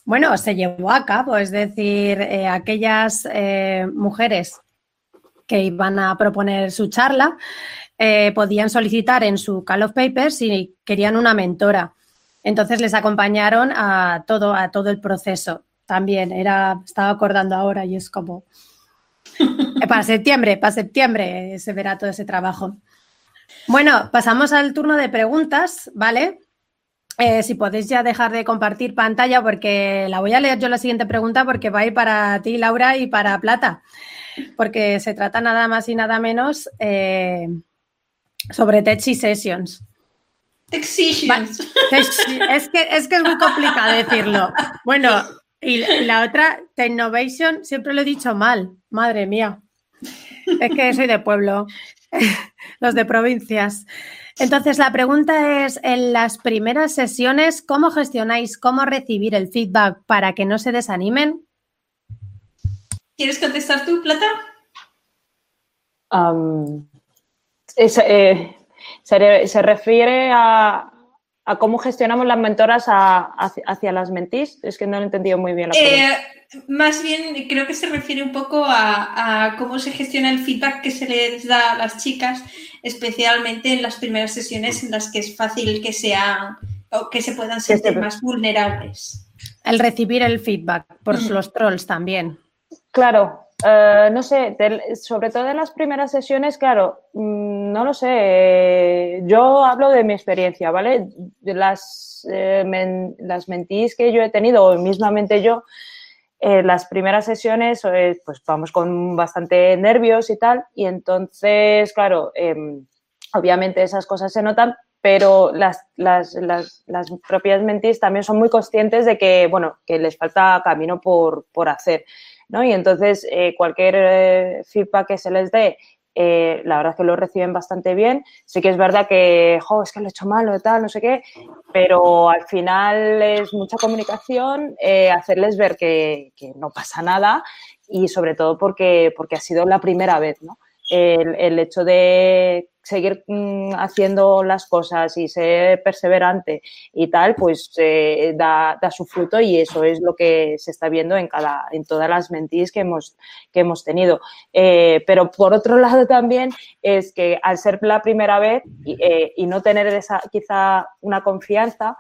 Bueno, se llevó a cabo, es decir, eh, aquellas eh, mujeres que iban a proponer su charla eh, podían solicitar en su Call of Papers si querían una mentora. Entonces les acompañaron a todo, a todo el proceso. También era, estaba acordando ahora y es como eh, para septiembre, para septiembre se verá todo ese trabajo. Bueno, pasamos al turno de preguntas, ¿vale? Eh, si podéis ya dejar de compartir pantalla porque la voy a leer yo la siguiente pregunta porque va a ir para ti, Laura, y para Plata, porque se trata nada más y nada menos eh, sobre Techy Sessions. Exigence. Es que, es que es muy complicado decirlo. Bueno, y la otra, Technovation, siempre lo he dicho mal. Madre mía. Es que soy de pueblo, los de provincias. Entonces, la pregunta es, en las primeras sesiones, ¿cómo gestionáis cómo recibir el feedback para que no se desanimen? ¿Quieres contestar tú, Plata? eh, se, refiere a, cómo gestionamos las mentoras hacia, las mentís. Es que no lo he entendido muy bien. La eh, más bien creo que se refiere un poco a, cómo se gestiona el feedback que se les da a las chicas, especialmente en las primeras sesiones en las que es fácil que sean o que se puedan sentir más vulnerables. El recibir el feedback por mm. los trolls también. Claro, eh, no sé, sobre todo en las primeras sesiones, claro, mm, no lo sé. yo hablo de mi experiencia, ¿vale? Las, eh, las mentís que yo he tenido, o mismamente yo, eh, las primeras sesiones, pues vamos con bastante nervios y tal, y entonces, claro, em, obviamente esas cosas se notan, pero las, las, las, propias mentís también son muy conscientes de que, bueno, que les falta camino por, por hacer. ¿no? Y entonces eh, cualquier eh, feedback que se les dé, eh, la verdad es que lo reciben bastante bien. Sí que es verdad que, jo, es que lo he hecho mal o tal, no sé qué, pero al final es mucha comunicación, hacerles ver que, que, no pasa nada y sobre todo porque, porque ha sido la primera vez, ¿no? El hecho de seguir mm, haciendo las cosas y ser perseverante y tal, pues eh, da, su fruto y eso es lo que se está viendo en cada, en todas las mentiras que hemos, que hemos tenido. Eh, pero por otro lado también es que al ser la primera vez y, eh, no tener esa quizá una confianza,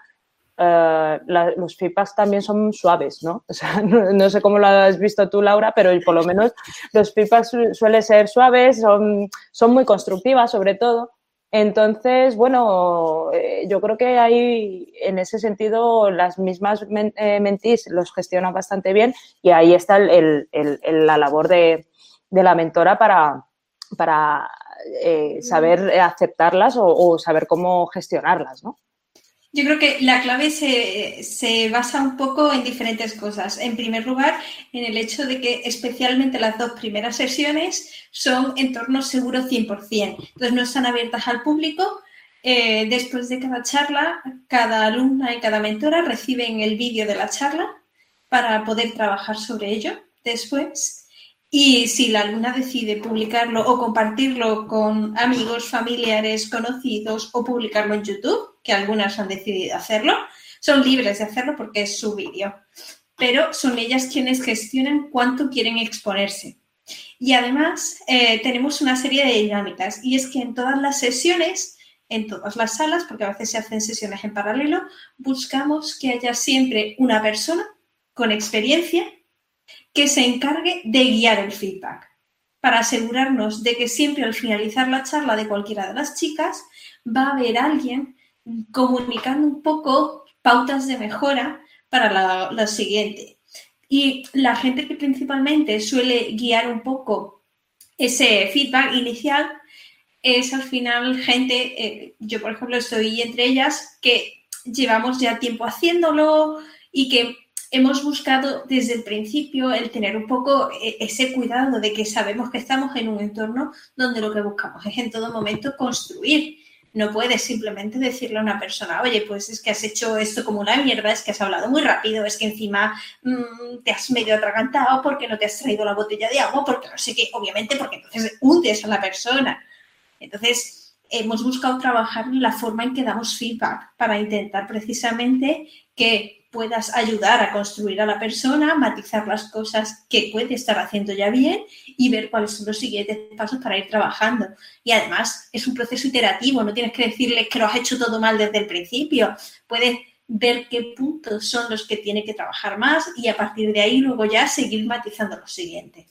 eh, los feedbacks también son suaves, ¿no? O sea, no, sé cómo lo has visto tú, Laura, pero por lo menos los feedbacks suelen ser suaves, son, muy constructivas sobre todo. Entonces, bueno, eh, yo creo que ahí, en ese sentido, las mismas eh, mentis los gestionan bastante bien y ahí está la labor de, la mentora para, para saber aceptarlas o, o, saber cómo gestionarlas, ¿no? Yo creo que la clave se, basa un poco en diferentes cosas. En primer lugar, en el hecho de que especialmente las dos primeras sesiones son entornos seguros 100%. Entonces no están abiertas al público. Eh, después de cada charla, cada alumna y cada mentora reciben el vídeo de la charla para poder trabajar sobre ello después. Y si la alumna decide publicarlo o compartirlo con amigos, familiares, conocidos o publicarlo en YouTube, que algunas han decidido hacerlo, son libres de hacerlo porque es su vídeo. Pero son ellas quienes gestionan cuánto quieren exponerse. Y además eh, tenemos una serie de dinámicas y es que en todas las sesiones, en todas las salas, porque a veces se hacen sesiones en paralelo, buscamos que haya siempre una persona con experiencia que se encargue de guiar el feedback para asegurarnos de que siempre al finalizar la charla de cualquiera de las chicas va a haber alguien comunicando un poco pautas de mejora para la, siguiente. Y la gente que principalmente suele guiar un poco ese feedback inicial es al final gente, eh, yo por ejemplo estoy entre ellas, que llevamos ya tiempo haciéndolo y que hemos buscado desde el principio el tener un poco eh, ese cuidado de que sabemos que estamos en un entorno donde lo que buscamos es en todo momento construir. No puedes simplemente decirle a una persona, oye, pues es que has hecho esto como una mierda, es que has hablado muy rápido, es que encima mm, te has medio atragantado porque no te has traído la botella de agua, porque no sé qué, obviamente porque entonces hundes a la persona. Entonces, hemos buscado trabajar la forma en que damos feedback para intentar precisamente que puedas ayudar a construir a la persona, matizar las cosas que puede estar haciendo ya bien y ver cuáles son los siguientes pasos para ir trabajando. Y además es un proceso iterativo, no tienes que decirle que lo has hecho todo mal desde el principio. Puedes ver qué puntos son los que tiene que trabajar más y a partir de ahí luego ya seguir matizando lo siguiente.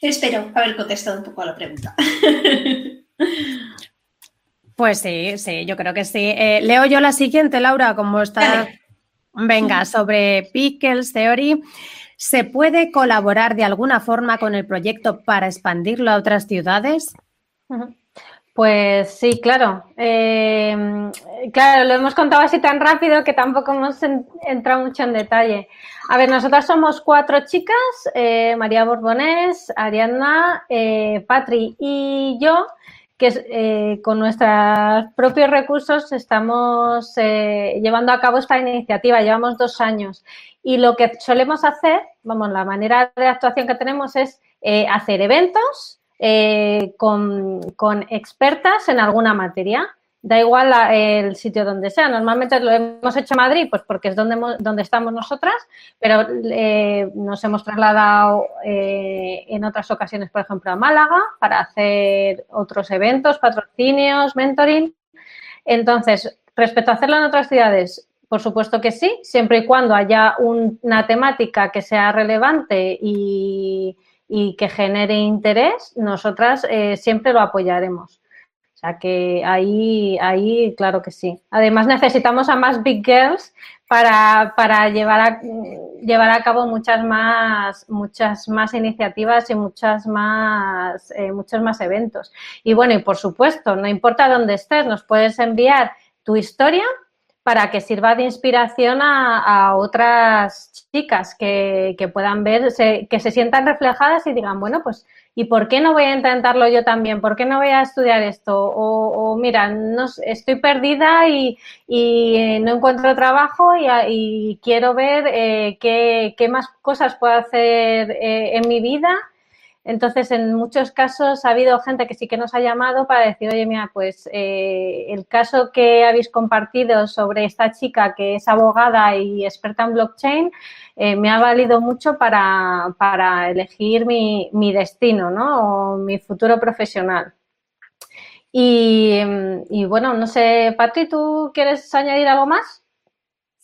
Espero haber contestado un poco a la pregunta. Pues sí, sí, yo creo que sí. Eh, leo yo la siguiente, Laura, como está Venga, sobre Pickles Theory, ¿se puede colaborar de alguna forma con el proyecto para expandirlo a otras ciudades? Pues sí, claro. Eh, claro, lo hemos contado así tan rápido que tampoco hemos entrado mucho en detalle. A ver, nosotras somos cuatro chicas, eh, María Borbonés, Ariadna, eh, Patri y yo, que eh, con nuestros propios recursos estamos eh, llevando a cabo esta iniciativa. Llevamos dos años y lo que solemos hacer, vamos, la manera de actuación que tenemos es eh, hacer eventos con, con expertas en alguna materia da igual el sitio donde sea. Normalmente lo hemos hecho en Madrid, pues porque es donde, donde estamos nosotras, pero eh, nos hemos trasladado eh, en otras ocasiones, por ejemplo, a Málaga para hacer otros eventos, patrocinios, mentoring. Entonces, respecto a hacerlo en otras ciudades, por supuesto que sí, siempre y cuando haya una temática que sea relevante y, que genere interés, nosotras eh, siempre lo apoyaremos que ahí, ahí, claro que sí. Además, necesitamos a más big girls para, llevar, a, llevar a cabo muchas más, muchas más iniciativas y muchas más, eh, muchos más eventos. Y bueno, y por supuesto, no importa dónde estés, nos puedes enviar tu historia para que sirva de inspiración a, otras chicas que, que puedan ver, que se sientan reflejadas y digan, bueno, pues ¿y por qué no voy a intentarlo yo también? ¿Por qué no voy a estudiar esto? O, mira, no, estoy perdida y, y, no encuentro trabajo y, quiero ver eh, qué, qué, más cosas puedo hacer eh, en mi vida entonces, en muchos casos ha habido gente que sí que nos ha llamado para decir, oye, mira, pues eh, el caso que habéis compartido sobre esta chica que es abogada y experta en blockchain eh, me ha valido mucho para, para elegir mi, mi, destino, ¿no? O mi futuro profesional. Y, bueno, no sé, Patri, ¿tú quieres añadir algo más?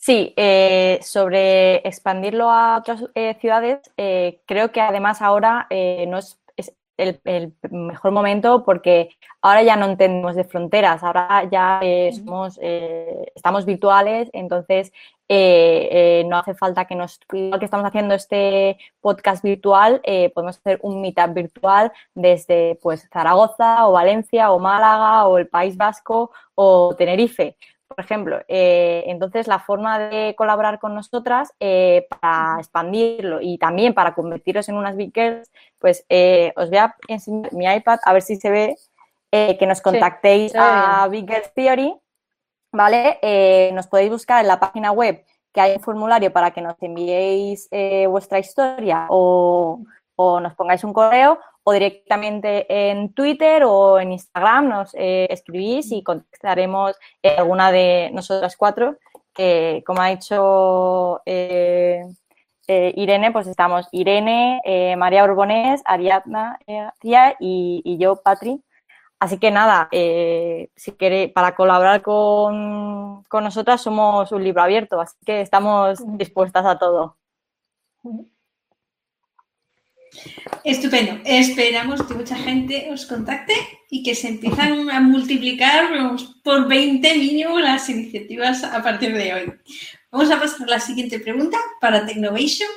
Sí, eh, sobre expandirlo a otras eh, ciudades, eh, creo que además ahora no es, el, mejor momento porque ahora ya no entendemos de fronteras, ahora ya somos, estamos virtuales, entonces no hace falta que nos, igual que estamos haciendo este podcast virtual, podemos hacer un meetup virtual desde pues Zaragoza o Valencia o Málaga o el País Vasco o Tenerife por ejemplo. Eh, entonces, la forma de colaborar con nosotras eh, para expandirlo y también para convertiros en unas Big pues eh, os voy a enseñar mi iPad a ver si se ve que nos contactéis a Big Theory, ¿vale? nos podéis buscar en la página web que hay un formulario para que nos enviéis vuestra historia o, o nos pongáis un correo o directamente en Twitter o en Instagram nos eh, escribís y contestaremos alguna de nosotras cuatro, que como ha dicho eh, eh, Irene, pues estamos Irene, María Urbonés, Ariadna y, y, yo, Patri. Así que nada, si queréis, para colaborar con, con nosotras somos un libro abierto, así que estamos dispuestas a todo. Estupendo. Esperamos que mucha gente os contacte y que se empiezan a multiplicar por 20 mínimo las iniciativas a partir de hoy. Vamos a pasar a la siguiente pregunta para Technovation,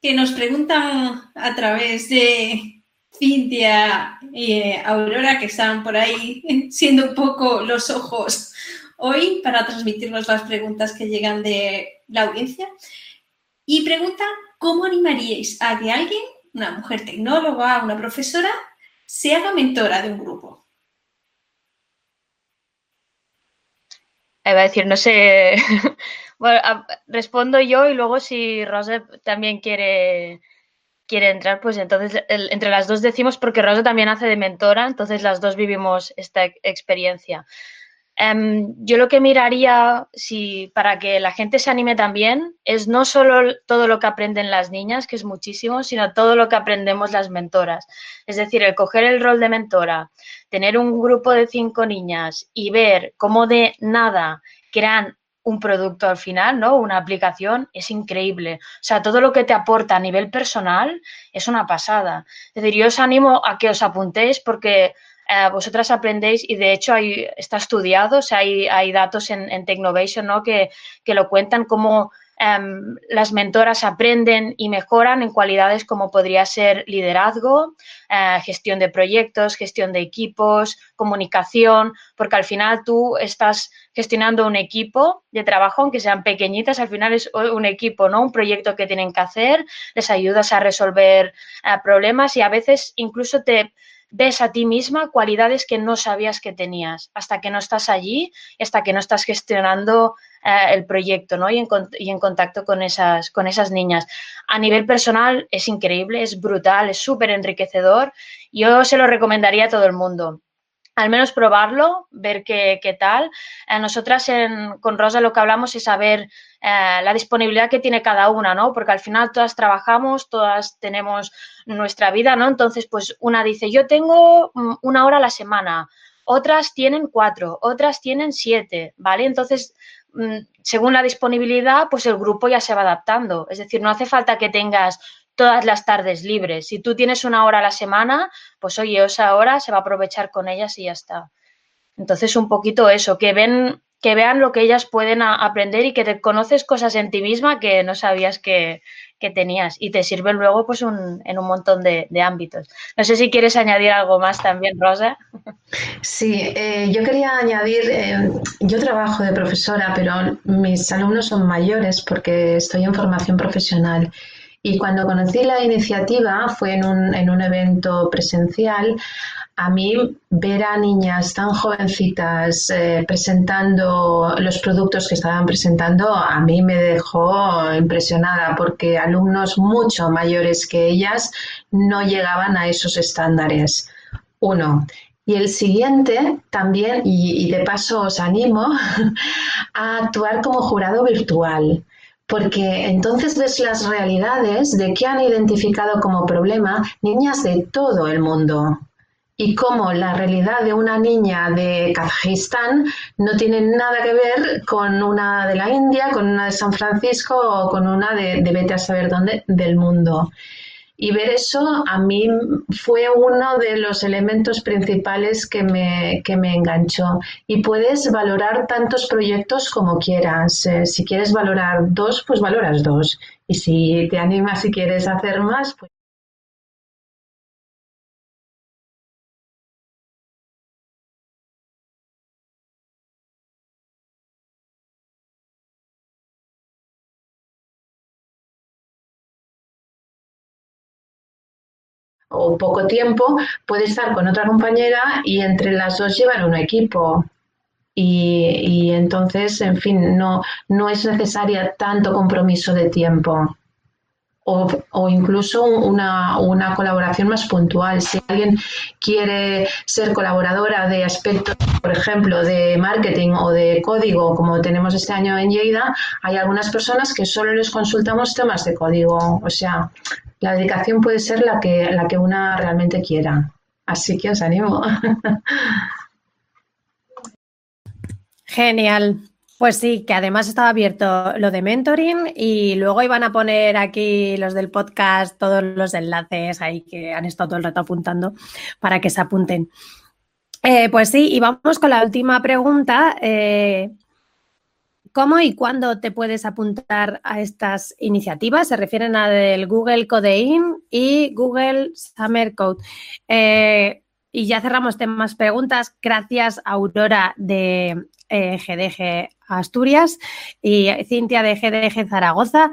que nos preguntan a través de Cintia y Aurora, que están por ahí siendo un poco los ojos hoy para transmitirnos las preguntas que llegan de la audiencia. Y preguntan ¿cómo animaríais a que alguien, una mujer tecnóloga, una profesora, se haga mentora de un grupo? Iba a decir, no sé. bueno, respondo yo y luego si Rosa también quiere, quiere entrar, pues entonces entre las dos decimos porque Rosa también hace de mentora, entonces las dos vivimos esta experiencia. Em, yo lo que miraría si, para que la gente se anime también es no solo todo lo que aprenden las niñas, que es muchísimo, sino todo lo que aprendemos las mentoras. Es decir, el coger el rol de mentora, tener un grupo de cinco niñas y ver cómo de nada crean un producto al final, ¿no? Una aplicación es increíble. O sea, todo lo que te aporta a nivel personal es una pasada. Es decir, yo os animo a que os apuntéis porque eh, vosotras aprendéis y de hecho hay, está estudiado, o sea, hay, hay datos en, en Technovation ¿no? que, que lo cuentan como em, las mentoras aprenden y mejoran en cualidades como podría ser liderazgo, eh, gestión de proyectos, gestión de equipos, comunicación, porque al final tú estás gestionando un equipo de trabajo, aunque sean pequeñitas, al final es un equipo, ¿no? Un proyecto que tienen que hacer, les ayudas a resolver eh, problemas y a veces incluso te ves a ti misma cualidades que no sabías que tenías hasta que no estás allí, hasta que no estás gestionando eh, el proyecto ¿no? y, en, y en contacto con esas, con esas niñas. A nivel personal es increíble, es brutal, es súper enriquecedor. Yo se lo recomendaría a todo el mundo al menos probarlo, ver qué, qué tal. Eh, nosotras en, con Rosa lo que hablamos es saber eh, la disponibilidad que tiene cada una, ¿no? Porque al final todas trabajamos, todas tenemos nuestra vida, ¿no? Entonces, pues una dice, yo tengo mm, una hora a la semana, otras tienen cuatro, otras tienen siete, ¿vale? Entonces, mm, según la disponibilidad, pues el grupo ya se va adaptando. Es decir, no hace falta que tengas todas las tardes libres. Si tú tienes una hora a la semana, pues oye, esa hora se va a aprovechar con ellas y ya está. Entonces, un poquito eso, que ven, que vean lo que ellas pueden aprender y que te conoces cosas en ti misma que no sabías que, tenías y te sirven luego pues en un montón de, ámbitos. No sé si quieres añadir algo más también, Rosa. Sí, eh, yo quería añadir, eh, yo trabajo de profesora, pero mis alumnos son mayores porque estoy en formación profesional y cuando conocí la iniciativa fue en un, en un evento presencial. A mí ver a niñas tan jovencitas eh, presentando los productos que estaban presentando, a mí me dejó impresionada porque alumnos mucho mayores que ellas no llegaban a esos estándares. Uno. Y el siguiente también, y de paso os animo a actuar como jurado virtual porque entonces ves las realidades de qué han identificado como problema niñas de todo el mundo. y cómo la realidad de una niña de Kazajistán no tiene nada que ver con una de la India, con una de San Francisco o con una de, de vete a saber dónde del mundo. Y ver eso a mí fue uno de los elementos principales que me, que me enganchó. Y puedes valorar tantos proyectos como quieras. Eh, si quieres valorar dos, pues valoras dos. Y si te animas y quieres hacer más, pues... o poco tiempo, puede estar con otra compañera y entre las dos llevar un equipo. Y, entonces, en fin, no, no es necesaria tanto compromiso de tiempo. O, o, incluso una, una, colaboración más puntual. Si alguien quiere ser colaboradora de aspectos, por ejemplo, de marketing o de código, como tenemos este año en Lleida, hay algunas personas que solo les consultamos temas de código. O sea, la dedicación puede ser la que, la que una realmente quiera. Así que os animo. Genial. Pues sí, que además estaba abierto lo de mentoring y luego iban a poner aquí los del podcast todos los enlaces ahí que han estado todo el rato apuntando para que se apunten. Eh, pues sí, y vamos con la última pregunta. Eh, ¿Cómo y cuándo te puedes apuntar a estas iniciativas? Se refieren a del Google Codein y Google Summer Code. Eh, y ya cerramos temas preguntas. Gracias, Aurora de GDG eh, Asturias y Cintia de GDG Zaragoza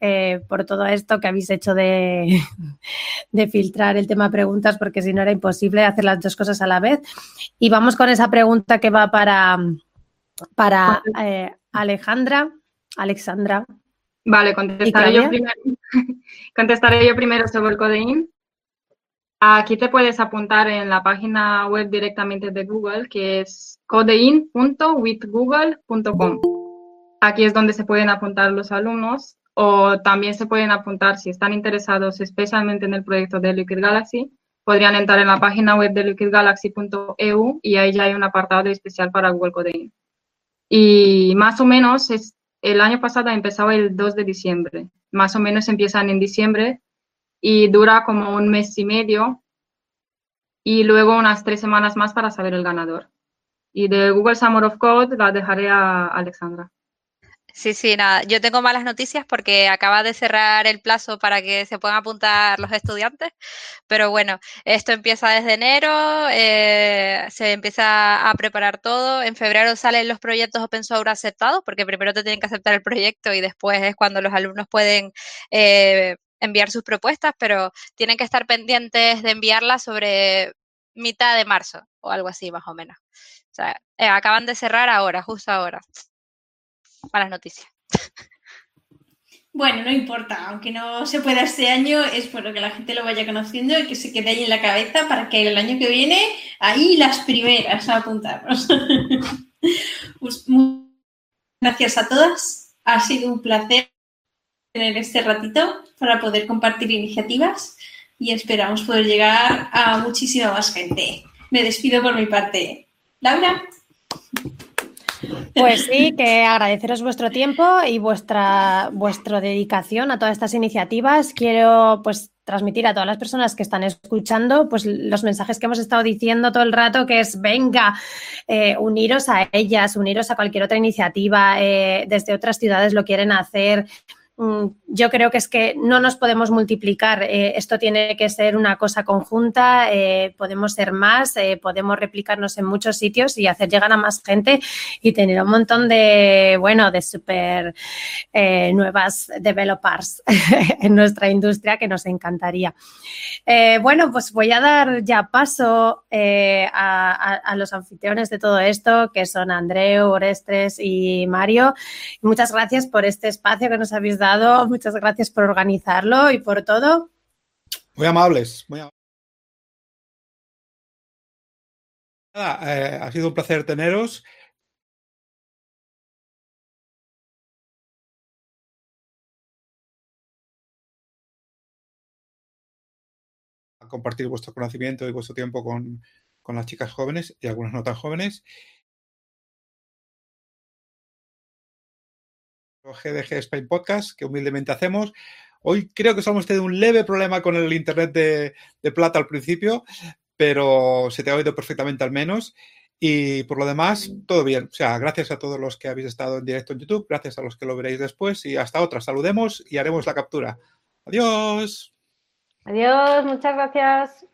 eh, por todo esto que habéis hecho de, de, filtrar el tema preguntas porque si no era imposible hacer las dos cosas a la vez. Y vamos con esa pregunta que va para, para Alejandra, Alexandra. Vale, contestaré yo, primero, contestaré yo primero sobre el codeín. Aquí te puedes apuntar en la página web directamente de Google, que es codein.withgoogle.com. Aquí es donde se pueden apuntar los alumnos o también se pueden apuntar si están interesados especialmente en el proyecto de Liquid Galaxy. Podrían entrar en la página web de liquidgalaxy.eu y ahí ya hay un apartado especial para Google Codein. Y más o menos es, el año pasado empezaba el 2 de diciembre. Más o menos empiezan en diciembre y dura como un mes y medio y luego unas tres semanas más para saber el ganador. Y de Google Summer of Code la dejaré a Alexandra. Sí, sí, nada. Yo tengo malas noticias porque acaba de cerrar el plazo para que se puedan apuntar los estudiantes, pero bueno, esto empieza desde enero, eh, se empieza a preparar todo. En febrero salen los proyectos open source aceptados, porque primero te tienen que aceptar el proyecto y después es cuando los alumnos pueden eh, enviar sus propuestas, pero tienen que estar pendientes de enviarlas sobre mitad de marzo o algo así, más o menos. O sea, eh, acaban de cerrar ahora, justo ahora malas noticias. Bueno, no importa, aunque no se pueda este año, es bueno que la gente lo vaya conociendo y que se quede ahí en la cabeza para que el año que viene, ahí las primeras a apuntarnos. Pues, gracias a todas, ha sido un placer tener este ratito para poder compartir iniciativas y esperamos poder llegar a muchísima más gente. Me despido por mi parte. Laura. Pues sí, que agradeceros vuestro tiempo y vuestra, vuestra dedicación a todas estas iniciativas. Quiero pues transmitir a todas las personas que están escuchando pues los mensajes que hemos estado diciendo todo el rato, que es venga, eh, uniros a ellas, uniros a cualquier otra iniciativa, eh, desde otras ciudades lo quieren hacer. Mm, yo creo que es que no nos podemos multiplicar. Eh, esto tiene que ser una cosa conjunta. Eh, podemos ser más, eh, podemos replicarnos en muchos sitios y hacer llegar a más gente y tener un montón de, bueno, de súper nuevas developers en nuestra industria que nos encantaría. bueno, pues voy a dar ya paso a, los anfitriones de todo esto, que son Andreu, Orestres y Mario. Muchas gracias por este espacio que nos habéis dado. Muchas gracias por organizarlo y por todo. Muy amables. Muy amables. Eh, ha sido un placer teneros. compartir vuestro conocimiento y vuestro tiempo con, con las chicas jóvenes y algunas no tan jóvenes. GDG Spain Podcast, que humildemente hacemos. Hoy creo que hemos tenido un leve problema con el internet de, de, plata al principio, pero se te ha oído perfectamente al menos. Y por lo demás, todo bien. O sea, gracias a todos los que habéis estado en directo en YouTube, gracias a los que lo veréis después y hasta otra. Saludemos y haremos la captura. Adiós. Adiós, muchas gracias.